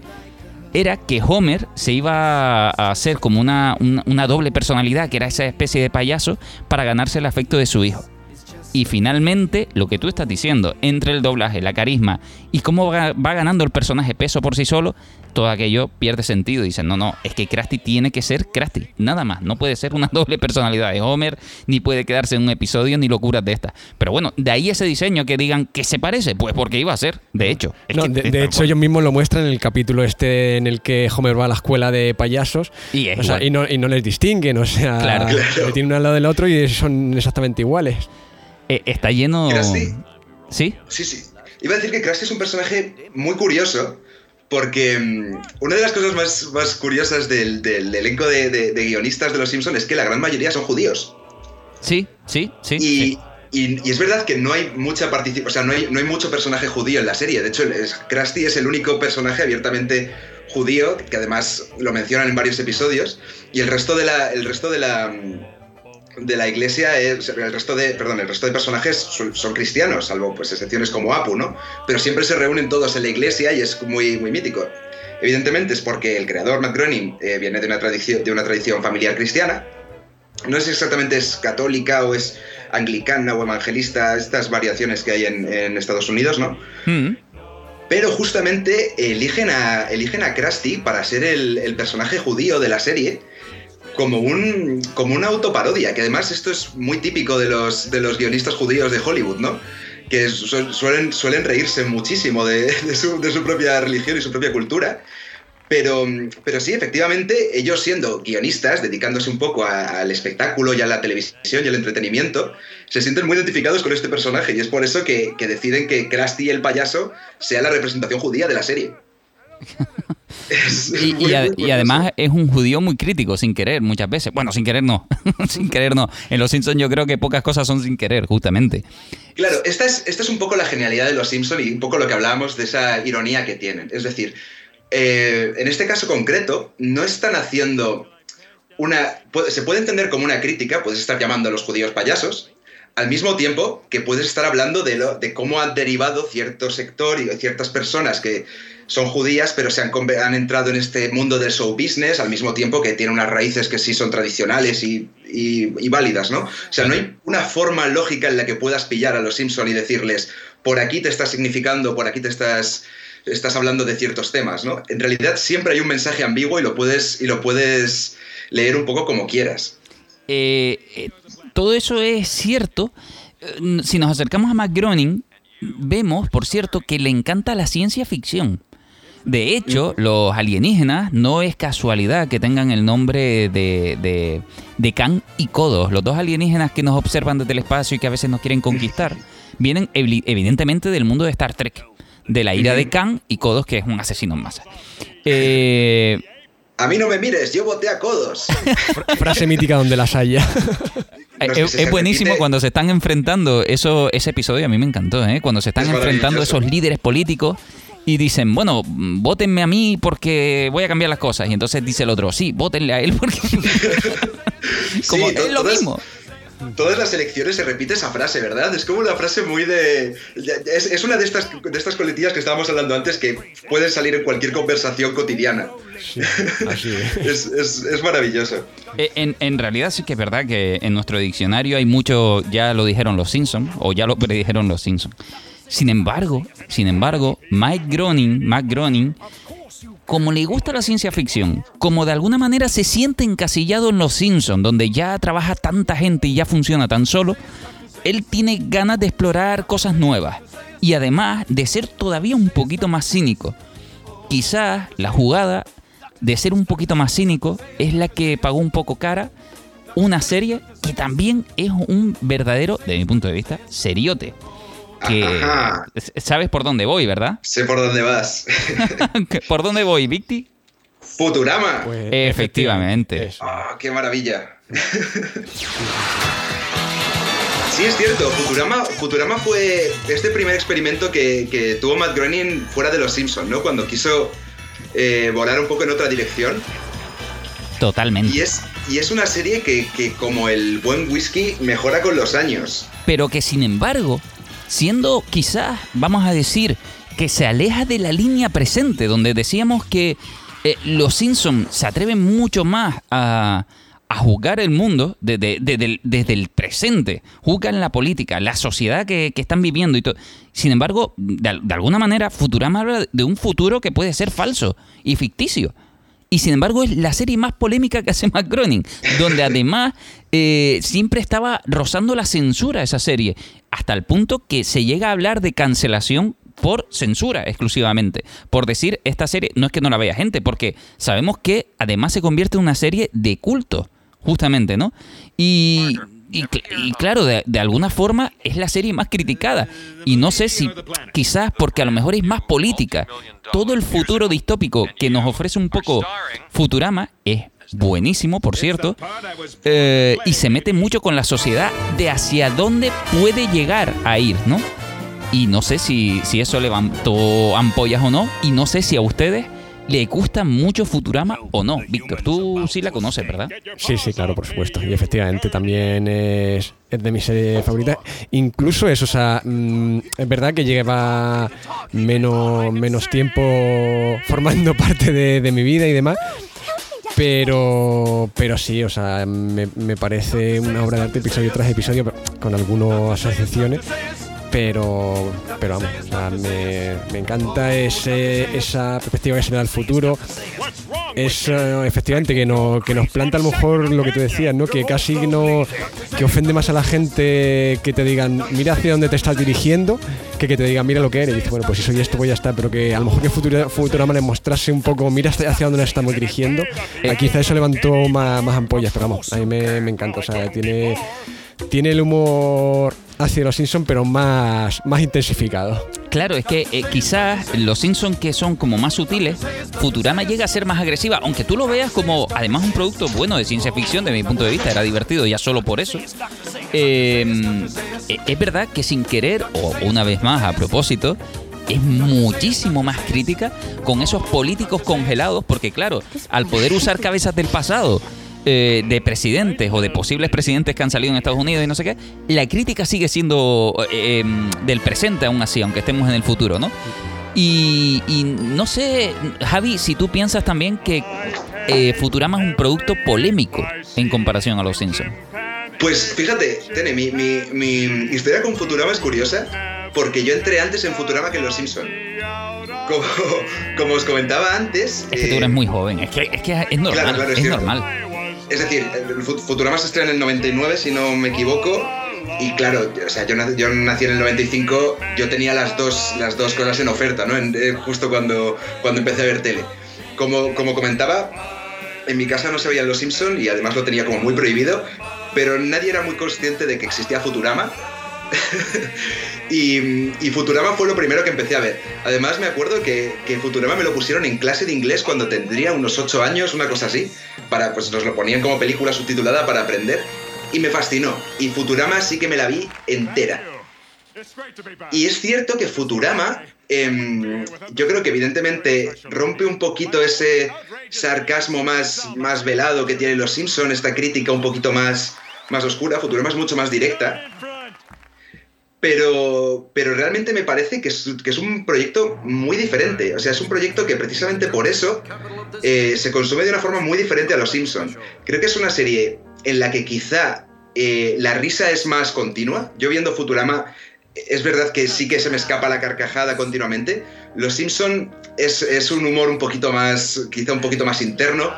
era que Homer se iba a hacer como una, una doble personalidad, que era esa especie de payaso, para ganarse el afecto de su hijo. Y finalmente, lo que tú estás diciendo, entre el doblaje, la carisma y cómo va, va, ganando el personaje peso por sí solo, todo aquello pierde sentido. Dicen, no, no, es que Krusty tiene que ser Krusty, nada más. No puede ser una doble personalidad de Homer, ni puede quedarse en un episodio, ni locuras de estas. Pero bueno, de ahí ese diseño que digan que se parece, pues porque iba a ser, de hecho. Es no, que, de, de hecho, ellos mismos lo muestran en el capítulo este en el que Homer va a la escuela de payasos y, es o sea, y, no, y no les distinguen, o sea, claro. le tienen uno al lado del otro y son exactamente iguales. Eh, está lleno. Krusty. ¿Sí? Sí, sí. Iba a decir que Krusty es un personaje muy curioso porque mm, una de las cosas más, más curiosas del, elenco de, guionistas de Los Simpsons es que la gran mayoría son judíos. Sí, sí, sí. Y, Y, es verdad que no hay mucha participación, o sea, no hay, no hay mucho personaje judío en la serie. De hecho, es, Krusty es el único personaje abiertamente judío, que además lo mencionan en varios episodios, y el resto de la, el resto de la, mm, de la iglesia, es, el resto de, perdón, el resto de personajes son, cristianos, salvo pues excepciones como Apu, ¿no? Pero siempre se reúnen todos en la iglesia y es muy, muy mítico. Evidentemente es porque el creador Matt Groening eh, viene de una, tradición, de una tradición familiar cristiana. No sé exactamente es católica o es anglicana o evangelista, estas variaciones que hay en, Estados Unidos, ¿no? Mm. Pero justamente eligen a, eligen a Krusty para ser el, personaje judío de la serie como, un, como una autoparodia, que además esto es muy típico de los, de los guionistas judíos de Hollywood, ¿no? Que suelen, suelen reírse muchísimo de, su, de su propia religión y su propia cultura pero, pero sí, efectivamente, ellos siendo guionistas, dedicándose un poco al espectáculo y a la televisión y al entretenimiento, se sienten muy identificados con este personaje y es por eso que, deciden que Krusty el payaso sea la representación judía de la serie. y, además es un judío muy crítico, sin querer, muchas veces. Bueno, sin querer no. sin querer no. En Los Simpsons yo creo que pocas cosas son sin querer, justamente. Claro, esta es, esta es un poco la genialidad de Los Simpsons y un poco lo que hablábamos de esa ironía que tienen. Es decir, eh, en este caso concreto, no están haciendo una... Se puede entender como una crítica, puedes estar llamando a los judíos payasos, al mismo tiempo que puedes estar hablando de, lo, de cómo han derivado cierto sector y ciertas personas que son judías, pero se han, han, entrado en este mundo del show business, al mismo tiempo que tienen unas raíces que sí son tradicionales y, y, válidas, ¿no? O sea, no hay una forma lógica en la que puedas pillar a los Simpson y decirles, por aquí te estás significando, por aquí te estás estás hablando de ciertos temas, ¿no? En realidad siempre hay un mensaje ambiguo y lo puedes, y lo puedes leer un poco como quieras. Eh, eh, todo eso es cierto. Eh, si nos acercamos a Matt Groening, vemos, por cierto, que le encanta la ciencia ficción. De hecho, los alienígenas no es casualidad que tengan el nombre de, de, de Khan y Kodos. Los dos alienígenas que nos observan desde el espacio y que a veces nos quieren conquistar, vienen evidentemente del mundo de Star Trek de la ira de Khan y Kodos, que es un asesino en masa. Eh, a mí no me mires, yo voté a Kodos. Frase mítica donde las haya. es, buenísimo cuando se están enfrentando, eso, ese episodio a mí me encantó, ¿eh? cuando se están enfrentando esos líderes políticos y dicen, bueno, votenme a mí porque voy a cambiar las cosas. Y entonces dice el otro, sí, votenle a él porque... Como es lo mismo todas las elecciones se repite esa frase, ¿verdad? Es como una frase muy de... Es, una de estas, de estas coletillas que estábamos hablando antes que pueden salir en cualquier conversación cotidiana. así es. es, maravilloso. Eh, en, en, realidad sí que es verdad que en nuestro diccionario hay mucho, ya lo dijeron los Simpsons, o ya lo predijeron los Simpsons. Sin embargo, sin embargo, Mike Groening, Mike Groening como le gusta la ciencia ficción, como de alguna manera se siente encasillado en Los Simpsons, donde ya trabaja tanta gente y ya funciona tan solo, él tiene ganas de explorar cosas nuevas y además de ser todavía un poquito más cínico. Quizás la jugada de ser un poquito más cínico es la que pagó un poco cara una serie que también es un verdadero, de mi punto de vista, seriote que sabes por dónde voy, ¿verdad? Sé por dónde vas. ¿Por dónde voy, Victi? Futurama. Pues, efectivamente. Ah, qué maravilla. Sí, es cierto. Futurama, Futurama fue este primer experimento que, tuvo Matt Groening fuera de Los Simpsons, ¿no? Cuando quiso eh, volar un poco en otra dirección. Totalmente. Y es, y es una serie que, que, como el buen whisky, mejora con los años. Pero que sin embargo siendo quizás, vamos a decir, que se aleja de la línea presente, donde decíamos que eh, los Simpsons se atreven mucho más a, a juzgar el mundo desde, el presente, juzgan la política, la sociedad que, están viviendo y todo. Sin embargo, de, alguna manera, Futurama habla de un futuro que puede ser falso y ficticio. Y sin embargo es la serie más polémica que hace Matt Groening, donde además eh, siempre estaba rozando la censura esa serie, hasta el punto que se llega a hablar de cancelación por censura exclusivamente, por decir esta serie no es que no la vea gente, porque sabemos que además se convierte en una serie de culto, justamente, ¿no? Y y, claro, de, alguna forma es la serie más criticada. Y no sé si quizás porque a lo mejor es más política. Todo el futuro distópico que nos ofrece un poco Futurama es buenísimo, por cierto, eh, y se mete mucho con la sociedad de hacia dónde puede llegar a ir, ¿no? Y no sé si, si eso levantó ampollas o no, y no sé si a ustedes le gusta mucho Futurama o no. Víctor, tú sí la conoces, ¿verdad? Sí, sí, claro, por supuesto. Y efectivamente también es, de mis series favoritas. Incluso eso, o sea, mm, es verdad que lleva menos, menos tiempo formando parte de, mi vida y demás. Pero, pero sí, o sea, me, me, parece una obra de arte episodio tras episodio, con algunas excepciones pero, pero vamos, me, me, encanta ese, esa perspectiva que se le da al futuro. Es efectivamente que, no, que nos planta a lo mejor lo que tú decías, ¿no? que casi no que ofende más a la gente que te digan mira hacia dónde te estás dirigiendo que que te digan mira lo que eres. Y dices, bueno, pues si soy esto voy a estar, pero que a lo mejor que Futurama le mostrase un poco mira hacia dónde nos estamos dirigiendo. Eh, quizá eso levantó más, más ampollas, pero vamos, a mí me, me encanta. O sea, tiene tiene el humor hacia los Simpsons, pero más, más intensificado. Claro, es que eh, quizás los Simpsons que son como más sutiles, Futurama llega a ser más agresiva, aunque tú lo veas como además un producto bueno de ciencia ficción, de mi punto de vista, era divertido ya solo por eso. Em, e, es verdad que sin querer, o una vez más a propósito, es muchísimo más crítica con esos políticos congelados, porque claro, al poder usar cabezas del pasado eh, de presidentes o de posibles presidentes que han salido en Estados Unidos y no sé qué, la crítica sigue siendo eh, em, del presente aún así, aunque estemos en el futuro, ¿no? Y, no sé, Javi, si tú piensas también que eh, Futurama es un producto polémico en comparación a Los Simpsons. Pues fíjate, Tene, mi, mi, historia con Futurama es curiosa porque yo entré antes en Futurama que en Los Simpsons. Como, os comentaba antes. Es que tú eres muy joven, es que es, normal. es normal. Es decir, Futurama se estrena en el 99, si no me equivoco. Y claro, o sea, yo, nací en el 95, yo tenía las dos, las dos cosas en oferta, ¿no? Eh, justo cuando, cuando empecé a ver tele. Como, como comentaba, en mi casa no se veían Los Simpson y además lo tenía como muy prohibido, pero nadie era muy consciente de que existía Futurama y, Futurama fue lo primero que empecé a ver. Además, me acuerdo que, Futurama me lo pusieron en clase de inglés cuando tendría unos 8 años, una cosa así. Para, pues nos lo ponían como película subtitulada para aprender. Y me fascinó. Y Futurama sí que me la vi entera. Y es cierto que Futurama, em, yo creo que evidentemente rompe un poquito ese sarcasmo más, más velado que tienen los Simpsons, esta crítica un poquito más, más oscura. Futurama es mucho más directa. Pero, pero realmente me parece que es, que es, un proyecto muy diferente. O sea, es un proyecto que precisamente por eso eh, se consume de una forma muy diferente a Los Simpsons. Creo que es una serie en la que quizá eh, la risa es más continua. Yo viendo Futurama, es verdad que sí que se me escapa la carcajada continuamente. Los Simpsons es, es un humor un poquito más, quizá un poquito más interno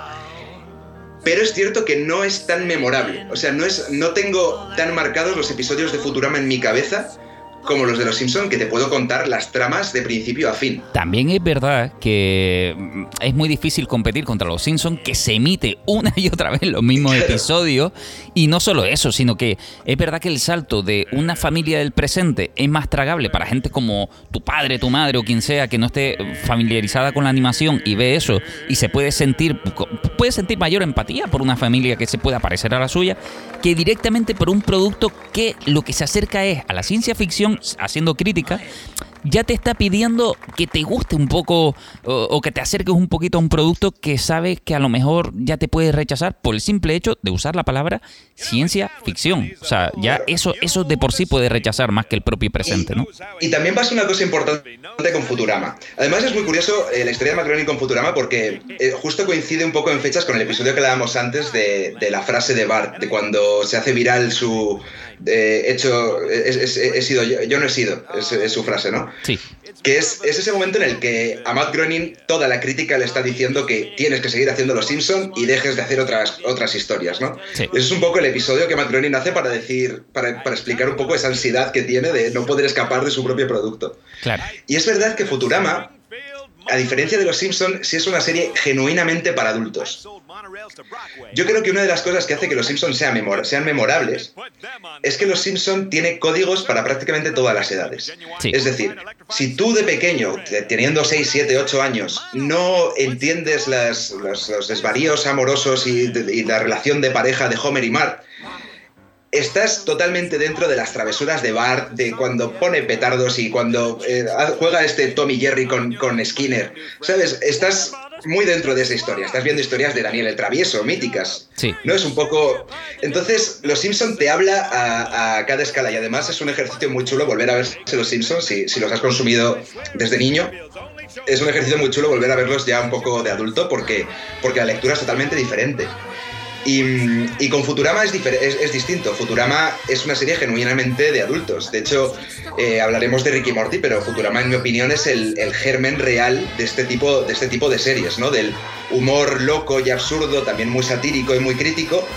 pero es cierto que no es tan memorable. O sea, no, es, no tengo tan marcados los episodios de Futurama en mi cabeza como los de los Simpson que te puedo contar las tramas de principio a fin. También es verdad que mm, es muy difícil competir contra los Simpson que se emite una y otra vez los mismos episodios y no solo eso, sino que es verdad que el salto de una familia del presente es más tragable para gente como tu padre, tu madre o quien sea que no esté familiarizada con la animación y ve eso y se puede sentir puede sentir mayor empatía por una familia que se pueda parecer a la suya que directamente por un producto que lo que se acerca es a la ciencia ficción haciendo crítica, ya te está pidiendo que te guste un poco o, que te acerques un poquito a un producto que sabes que a lo mejor ya te puede rechazar por el simple hecho de usar la palabra ciencia ficción. O sea, ya eso, eso de por sí puede rechazar más que el propio presente, ¿no? Y también pasa una cosa importante con Futurama. Además es muy curioso eh, la historia de Macron con Futurama porque eh, justo coincide un poco en fechas con el episodio que dábamos antes de, de la frase de Bart, de cuando se hace viral su hecho, he, sido yo, no he sido, es, su frase, ¿no? Sí. Que es, ese momento en el que a Matt Groening toda la crítica le está diciendo que tienes que seguir haciendo Los Simpson y dejes de hacer otras, otras historias, ¿no? Ese es un poco el episodio que Matt Groening hace para decir, para, para explicar un poco esa ansiedad que tiene de no poder escapar de su propio producto. Claro. Y es verdad que Futurama a diferencia de Los Simpson, sí es una serie genuinamente para adultos. Yo creo que una de las cosas que hace que Los Simpson sean, sean memorables es que Los Simpson tiene códigos para prácticamente todas las edades. Es decir, si tú de pequeño, teniendo 6, 7, 8 años, no entiendes los, desvaríos amorosos y, y la relación de pareja de Homer y Mark, estás totalmente dentro de las travesuras de Bart, de cuando pone petardos y cuando eh, juega este Tommy Jerry con, con Skinner. ¿Sabes? Estás muy dentro de esa historia. Estás viendo historias de Daniel el Travieso, míticas. Sí. No es un poco. Entonces, Los Simpson te habla a, cada escala y además es un ejercicio muy chulo volver a verse Los Simpsons si, si los has consumido desde niño. Es un ejercicio muy chulo volver a verlos ya un poco de adulto porque, porque la lectura es totalmente diferente. Y, con Futurama es, distinto. Futurama es una serie genuinamente de adultos. De hecho, eh, hablaremos de Ricky Morty, pero Futurama, en mi opinión, es el, germen real de este, tipo, de este tipo de series, ¿no? Del humor loco y absurdo, también muy satírico y muy crítico.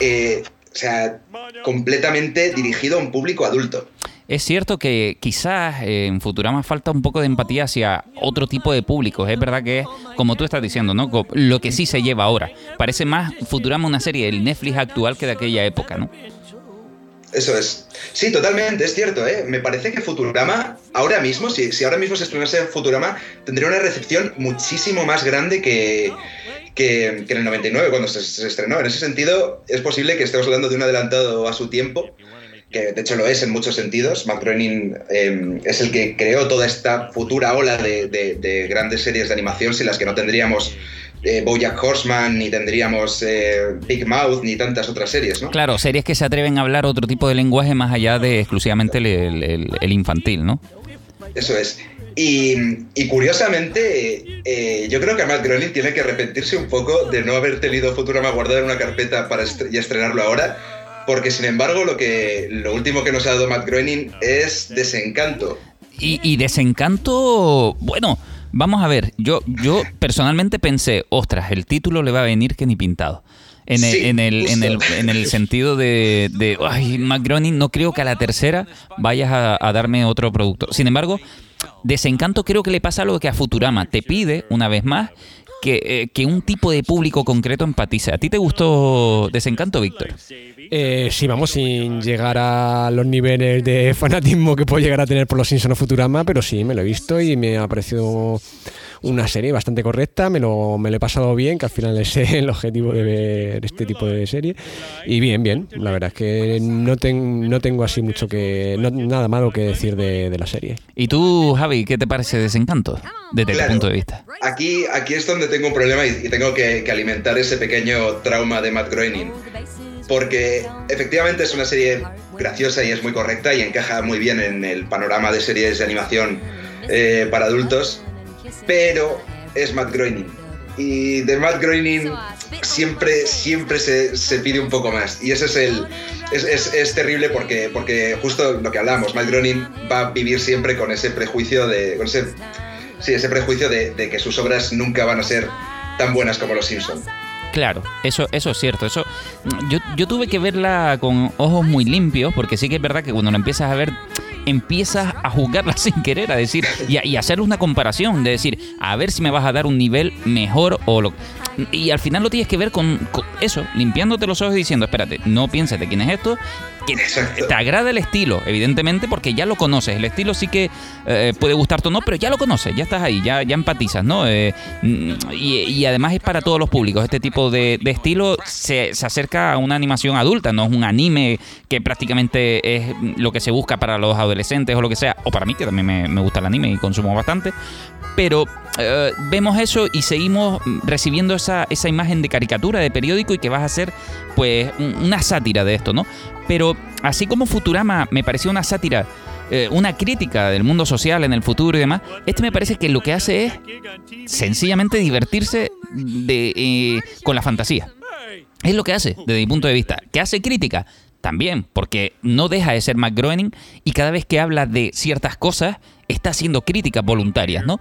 Eh, o sea, completamente dirigido a un público adulto. Es cierto que quizás eh, en Futurama falta un poco de empatía hacia otro tipo de públicos. Es verdad que es, como tú estás diciendo, ¿no? Lo que sí se lleva ahora. Parece más Futurama una serie del Netflix actual que de aquella época, ¿no? Eso es. Sí, totalmente, es cierto, ¿eh? Me parece que Futurama, ahora mismo, si, ahora mismo se estrenase Futurama, tendría una recepción muchísimo más grande que, que, en el 99, cuando se, se, estrenó. En ese sentido, es posible que estemos hablando de un adelantado a su tiempo que de hecho lo es en muchos sentidos. Matt Groening em, es el que creó toda esta futura ola de, grandes series de animación sin las que no tendríamos eh, Bojack Horseman, ni tendríamos eh, Big Mouth, ni tantas otras series, ¿no? Claro, series que se atreven a hablar otro tipo de lenguaje más allá de exclusivamente el, infantil, ¿no? Eso es. Y, curiosamente, eh, yo creo que Matt Groening tiene que arrepentirse un poco de no haber tenido Futurama guardado en una carpeta para y estrenarlo ahora, porque sin embargo lo que lo último que nos ha dado Matt Groening es desencanto. Y, desencanto, bueno, vamos a ver, yo, yo personalmente pensé, ostras, el título le va a venir que ni pintado. En el, en, el, en, el, en, el, sentido de, de, ay, Matt Groening, no creo que a la tercera vayas a, a darme otro producto. Sin embargo, Desencanto creo que le pasa lo que a Futurama. Te pide, una vez más, eh, que, un tipo de público concreto empatice. ¿A ti te gustó Desencanto, Víctor? Eh, sí, vamos, sin llegar a los niveles de fanatismo que puedo llegar a tener por los Simpsons o Futurama, pero sí, me lo he visto y me ha parecido una serie bastante correcta, me lo, me lo he pasado bien, que al final es el objetivo de ver este tipo de serie. Y bien, bien, la verdad es que no, no tengo así mucho que, nada malo que decir de, la serie. ¿Y tú, Javi, qué te parece Desencanto, desde tu punto de vista? Aquí, aquí es donde tengo un problema y, tengo que, alimentar ese pequeño trauma de Matt Groening. Porque efectivamente es una serie graciosa y es muy correcta y encaja muy bien en el panorama de series de animación eh, para adultos, pero es Matt Groening. Y de Matt Groening siempre, siempre se, se pide un poco más. Y ese es el. Es, es, es, terrible porque, porque justo lo que hablamos, Matt Groening va a vivir siempre con ese prejuicio de. Con ese, sí, ese prejuicio de, de que sus obras nunca van a ser tan buenas como Los Simpsons. Claro, eso, eso es cierto. Eso, yo, yo tuve que verla con ojos muy limpios, porque sí que es verdad que cuando la empiezas a ver empiezas a juzgarla sin querer, a decir, y, y hacer una comparación, de decir, a ver si me vas a dar un nivel mejor o lo... Y al final lo tienes que ver con, eso, limpiándote los ojos y diciendo, espérate, no pienses de quién es esto, que te agrada el estilo, evidentemente, porque ya lo conoces. El estilo sí que eh, puede gustarte o no, pero ya lo conoces, ya estás ahí, ya, ya empatizas, ¿no? Eh, mm, y, además es para todos los públicos. Este tipo de, estilo se, se, acerca a una animación adulta, no es un anime que prácticamente es lo que se busca para los adolescentes o lo que sea, o para mí, que también me, me gusta el anime y consumo bastante, pero eh, vemos eso y seguimos recibiendo esa, esa imagen de caricatura, de periódico y que vas a hacer pues una sátira de esto, ¿no? Pero así como Futurama me pareció una sátira, eh, una crítica del mundo social en el futuro y demás, este me parece que lo que hace es sencillamente divertirse de, eh, con la fantasía. Es lo que hace, desde mi punto de vista. ¿Que hace crítica? También, porque no deja de ser McGroening y cada vez que habla de ciertas cosas está haciendo críticas voluntarias, ¿no?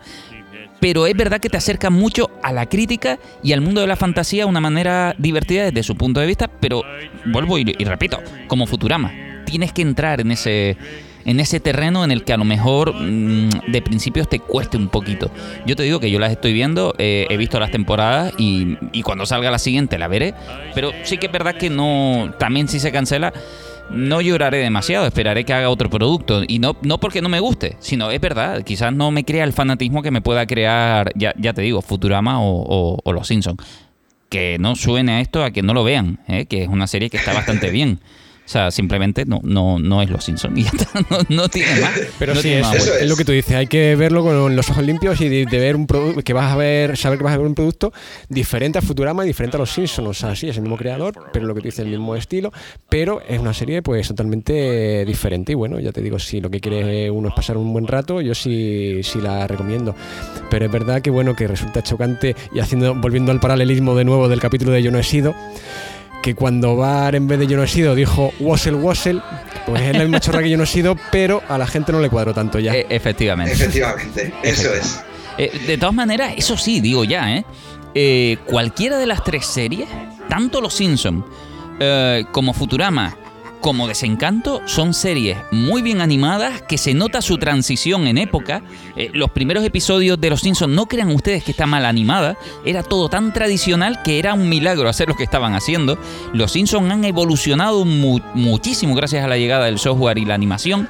Pero es verdad que te acerca mucho a la crítica y al mundo de la fantasía de una manera divertida desde su punto de vista, pero vuelvo y, repito, como Futurama, tienes que entrar en ese en ese terreno en el que a lo mejor mm, de principios te cueste un poquito. Yo te digo que yo las estoy viendo, eh, he visto las temporadas y, y cuando salga la siguiente la veré, pero sí que es verdad que no, también si se cancela no lloraré demasiado, esperaré que haga otro producto. Y no, no porque no me guste, sino es verdad, quizás no me crea el fanatismo que me pueda crear, ya, ya te digo, Futurama o, o, Los Simpsons. Que no suene a esto a que no lo vean, ¿eh? que es una serie que está bastante bien. O sea, simplemente no, no, no es Los Simpsons. Y no, tiene más. Pero sí, es, lo que tú dices. Hay que verlo con los ojos limpios y de, ver un producto que vas a ver, saber que vas a ver un producto diferente a Futurama y diferente a Los Simpsons. O sea, sí, es el mismo creador, pero lo que tú dices, el mismo estilo. Pero es una serie pues totalmente diferente. Y bueno, ya te digo, si lo que quiere uno es pasar un buen rato, yo sí, sí la recomiendo. Pero es verdad que bueno, que resulta chocante y haciendo, volviendo al paralelismo de nuevo del capítulo de Yo no he sido que cuando Bar en vez de yo no he sido dijo Wassel Wassel, pues es la misma chorra que yo no he sido, pero a la gente no le cuadró tanto ya. E, efectivamente. Efectivamente, eso es. Eh, de todas maneras, eso sí, digo ya, ¿eh? ¿eh? cualquiera de las tres series, tanto Los Simpsons eh, como Futurama como Desencanto son series muy bien animadas, que se nota su transición en época. Eh, los primeros episodios de Los Simpsons, no crean ustedes que está mal animada, era todo tan tradicional que era un milagro hacer lo que estaban haciendo. Los Simpsons han evolucionado muchísimo gracias a la llegada del software y la animación.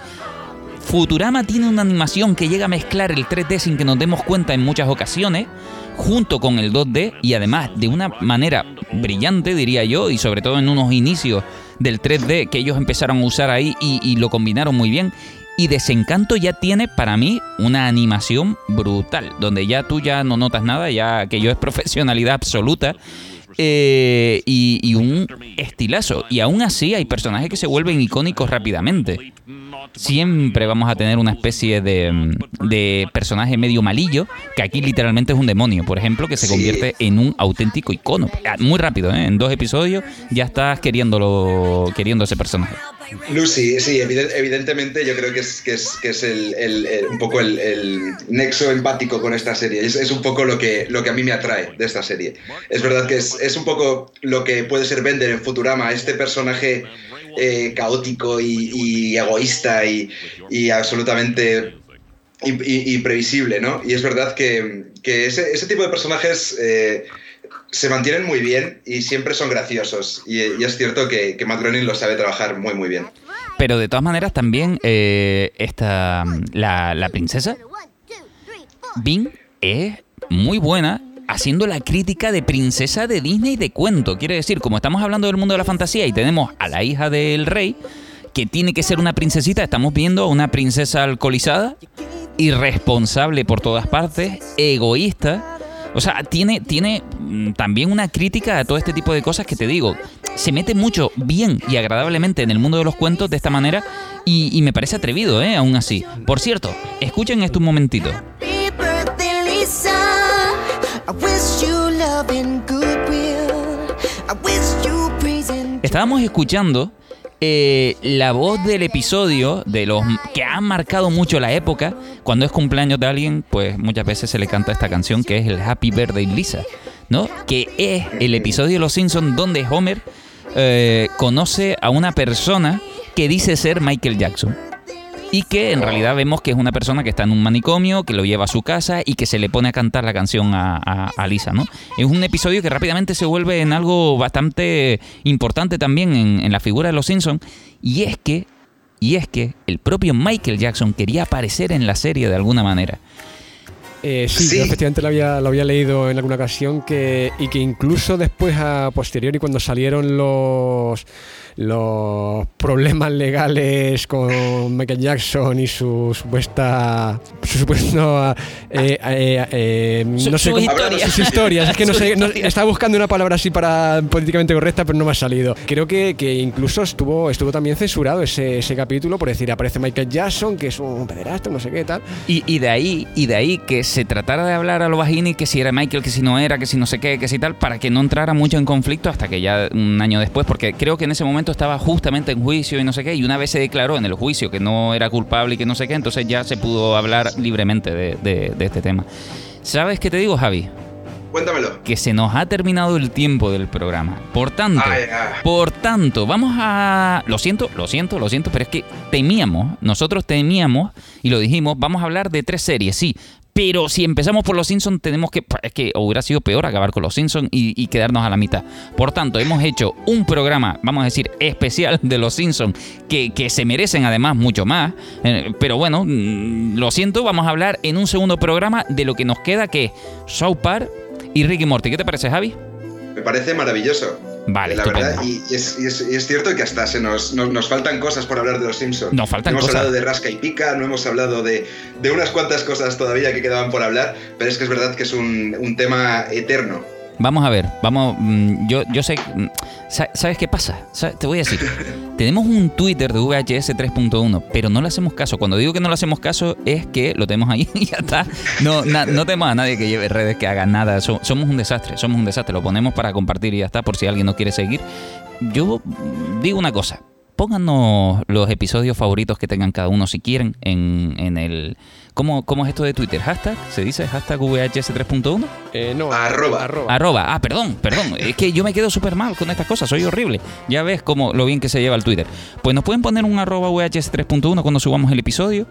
Futurama tiene una animación que llega a mezclar el 3D sin que nos demos cuenta en muchas ocasiones, junto con el 2D y además de una manera brillante, diría yo, y sobre todo en unos inicios del 3D que ellos empezaron a usar ahí y, lo combinaron muy bien. Y Desencanto ya tiene para mí una animación brutal, donde ya tú ya no notas nada, ya que yo es profesionalidad absoluta. Eh, y, y, un estilazo. Y aún así hay personajes que se vuelven icónicos rápidamente siempre vamos a tener una especie de, de, personaje medio malillo, que aquí literalmente es un demonio, por ejemplo, que se convierte en un auténtico icono. Ah, muy rápido, ¿eh? en dos episodios ya estás queriéndolo, queriendo ese personaje. Lucy, sí, evidentemente yo creo que es, que es, que el, un poco el, nexo empático con esta serie. Es, un poco lo que, lo que a mí me atrae de esta serie. Es verdad que es, un poco lo que puede ser Bender en Futurama, este personaje eh, caótico y, egoísta y, absolutamente imprevisible, ¿no? Y es verdad que, ese, tipo de personajes eh, se mantienen muy bien y siempre son graciosos. Y, es cierto que, que lo sabe trabajar muy, muy bien. Pero de todas maneras también eh, esta, la, la princesa, Bing, es muy buena haciendo la crítica de princesa de Disney de cuento. Quiere decir, como estamos hablando del mundo de la fantasía y tenemos a la hija del rey, que tiene que ser una princesita, estamos viendo a una princesa alcoholizada, irresponsable por todas partes, egoísta. O sea, tiene, tiene mm, también una crítica a todo este tipo de cosas que te digo. Se mete mucho bien y agradablemente en el mundo de los cuentos de esta manera y, me parece atrevido, ¿eh? Aún así. Por cierto, escuchen esto un momentito. Estábamos escuchando eh, la voz del episodio de los que han marcado mucho la época. Cuando es cumpleaños de alguien, pues muchas veces se le canta esta canción que es el Happy Birthday Lisa, ¿no? Que es el episodio de Los Simpsons donde Homer eh, conoce a una persona que dice ser Michael Jackson y que en realidad vemos que es una persona que está en un manicomio, que lo lleva a su casa y que se le pone a cantar la canción a, Lisa, ¿no? Es un episodio que rápidamente se vuelve en algo bastante importante también en, la figura de los Simpsons y es que y es que el propio Michael Jackson quería aparecer en la serie de alguna manera. Eh, sí, efectivamente lo había, lo había leído en alguna ocasión que, y que incluso después, a posteriori, cuando salieron los los problemas legales con Michael Jackson y su supuesta su supuesto eh, eh, eh, no sé sus historias. Es que no sé estaba buscando una palabra así para políticamente correcta pero no me ha salido. Creo que, que incluso estuvo estuvo también censurado ese, ese, capítulo por decir aparece Michael Jackson que es un pederasta no sé qué tal. Y, y, de ahí y de ahí que se tratara de hablar a lo bajini que si era Michael que si no era que si no sé qué que si tal para que no entrara mucho en conflicto hasta que ya un año después porque creo que en ese momento estaba justamente en juicio y no sé qué, y una vez se declaró en el juicio que no era culpable y que no sé qué, entonces ya se pudo hablar libremente de, este tema. ¿Sabes qué te digo, Javi? cuéntamelo. Que se nos ha terminado el tiempo del programa. Por tanto, por tanto, vamos a. Lo siento, lo siento, lo siento, pero es que temíamos, nosotros temíamos, y lo dijimos, vamos a hablar de tres series, sí, pero si empezamos por los Simpsons, tenemos que. Es que hubiera sido peor acabar con los Simpsons y, quedarnos a la mitad. Por tanto, hemos hecho un programa, vamos a decir, especial de los Simpsons, que, se merecen además mucho más. Eh, pero bueno, mm, lo siento, vamos a hablar en un segundo programa de lo que nos queda, que es South y Ricky Morty. ¿Qué te parece, Javi? Me parece maravilloso. Vale, la verdad, y, es, cierto que hasta se nos, nos, faltan cosas por hablar de los Simpsons. Nos faltan no hemos hablado de Rasca y Pica, no hemos hablado de, de, unas cuantas cosas todavía que quedaban por hablar, pero es que es verdad que es un, un tema eterno. Vamos a ver, vamos, mm, yo, yo sé, mm, ¿sabes qué pasa? Te voy a decir, tenemos un Twitter de VHS 3.1, pero no le hacemos caso. Cuando digo que no le hacemos caso es que lo tenemos ahí y ya está. No, no tenemos a nadie que lleve redes, que haga nada. somos un desastre, somos un desastre. Lo ponemos para compartir y ya está, por si alguien no quiere seguir. Yo digo una cosa, pónganos los episodios favoritos que tengan cada uno si quieren en, en el ¿Cómo, ¿Cómo, es esto de Twitter? ¿Hashtag? ¿Se dice hashtag VHS 3.1? Eh, no, arroba. arroba. Ah, perdón, perdón. es que yo me quedo súper mal con estas cosas, soy horrible. Ya ves cómo lo bien que se lleva el Twitter. Pues nos pueden poner un arroba VHS 3.1 cuando subamos el episodio.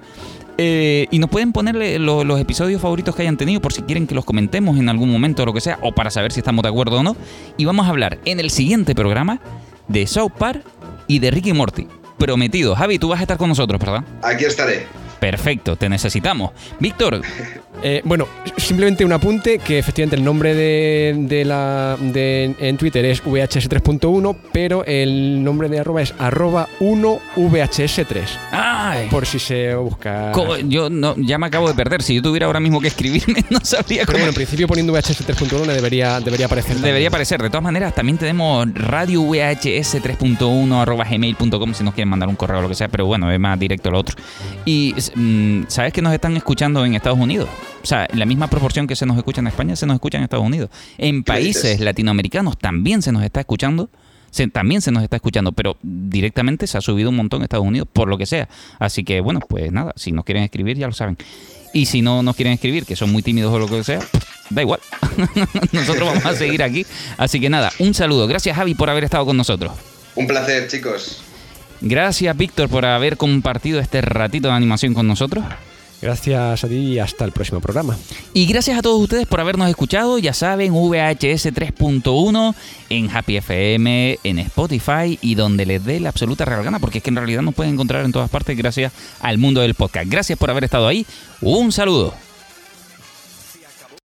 Eh, y nos pueden ponerle los episodios favoritos que hayan tenido por si quieren que los comentemos en algún momento o lo que sea, o para saber si estamos de acuerdo o no. Y vamos a hablar en el siguiente programa de South Park y de Ricky Morty. Prometido. Javi, tú vas a estar con nosotros, ¿verdad? Aquí estaré. Perfecto, te necesitamos. Víctor. Eh, bueno, simplemente un apunte que efectivamente el nombre de, la de, en Twitter es VHS 3.1, pero el nombre de arroba es arroba 1VHS3. Ay. Por si se busca. Yo no, ya me acabo de perder. Si yo tuviera ahora mismo que escribirme, no sabría cómo. Pero bueno, en principio poniendo VHS 3.1 debería, debería aparecer. Debería aparecer. De todas maneras, también tenemos radio VHS 3.1 arroba gmail.com si nos quieren mandar un correo o lo que sea, pero bueno, es más directo lo otro. Y Mm, ¿sabes que nos están escuchando en Estados Unidos? O sea, la misma proporción que se nos escucha en España se nos escucha en Estados Unidos. En países latinoamericanos también se nos está escuchando. también se nos está escuchando, pero directamente se ha subido un montón en Estados Unidos, por lo que sea. Así que, bueno, pues nada, si nos quieren escribir, ya lo saben. Y si no nos quieren escribir, que son muy tímidos o lo que sea, da igual. nosotros vamos a seguir aquí. Así que nada, un saludo. Gracias, Javi, por haber estado con nosotros. Un placer, chicos. Gracias, Víctor, por haber compartido este ratito de animación con nosotros. Gracias a ti y hasta el próximo programa. Y gracias a todos ustedes por habernos escuchado. Ya saben, VHS 3.1 en Happy FM, en Spotify y donde les dé la absoluta real gana, porque es que en realidad nos pueden encontrar en todas partes gracias al mundo del podcast. Gracias por haber estado ahí. Un saludo.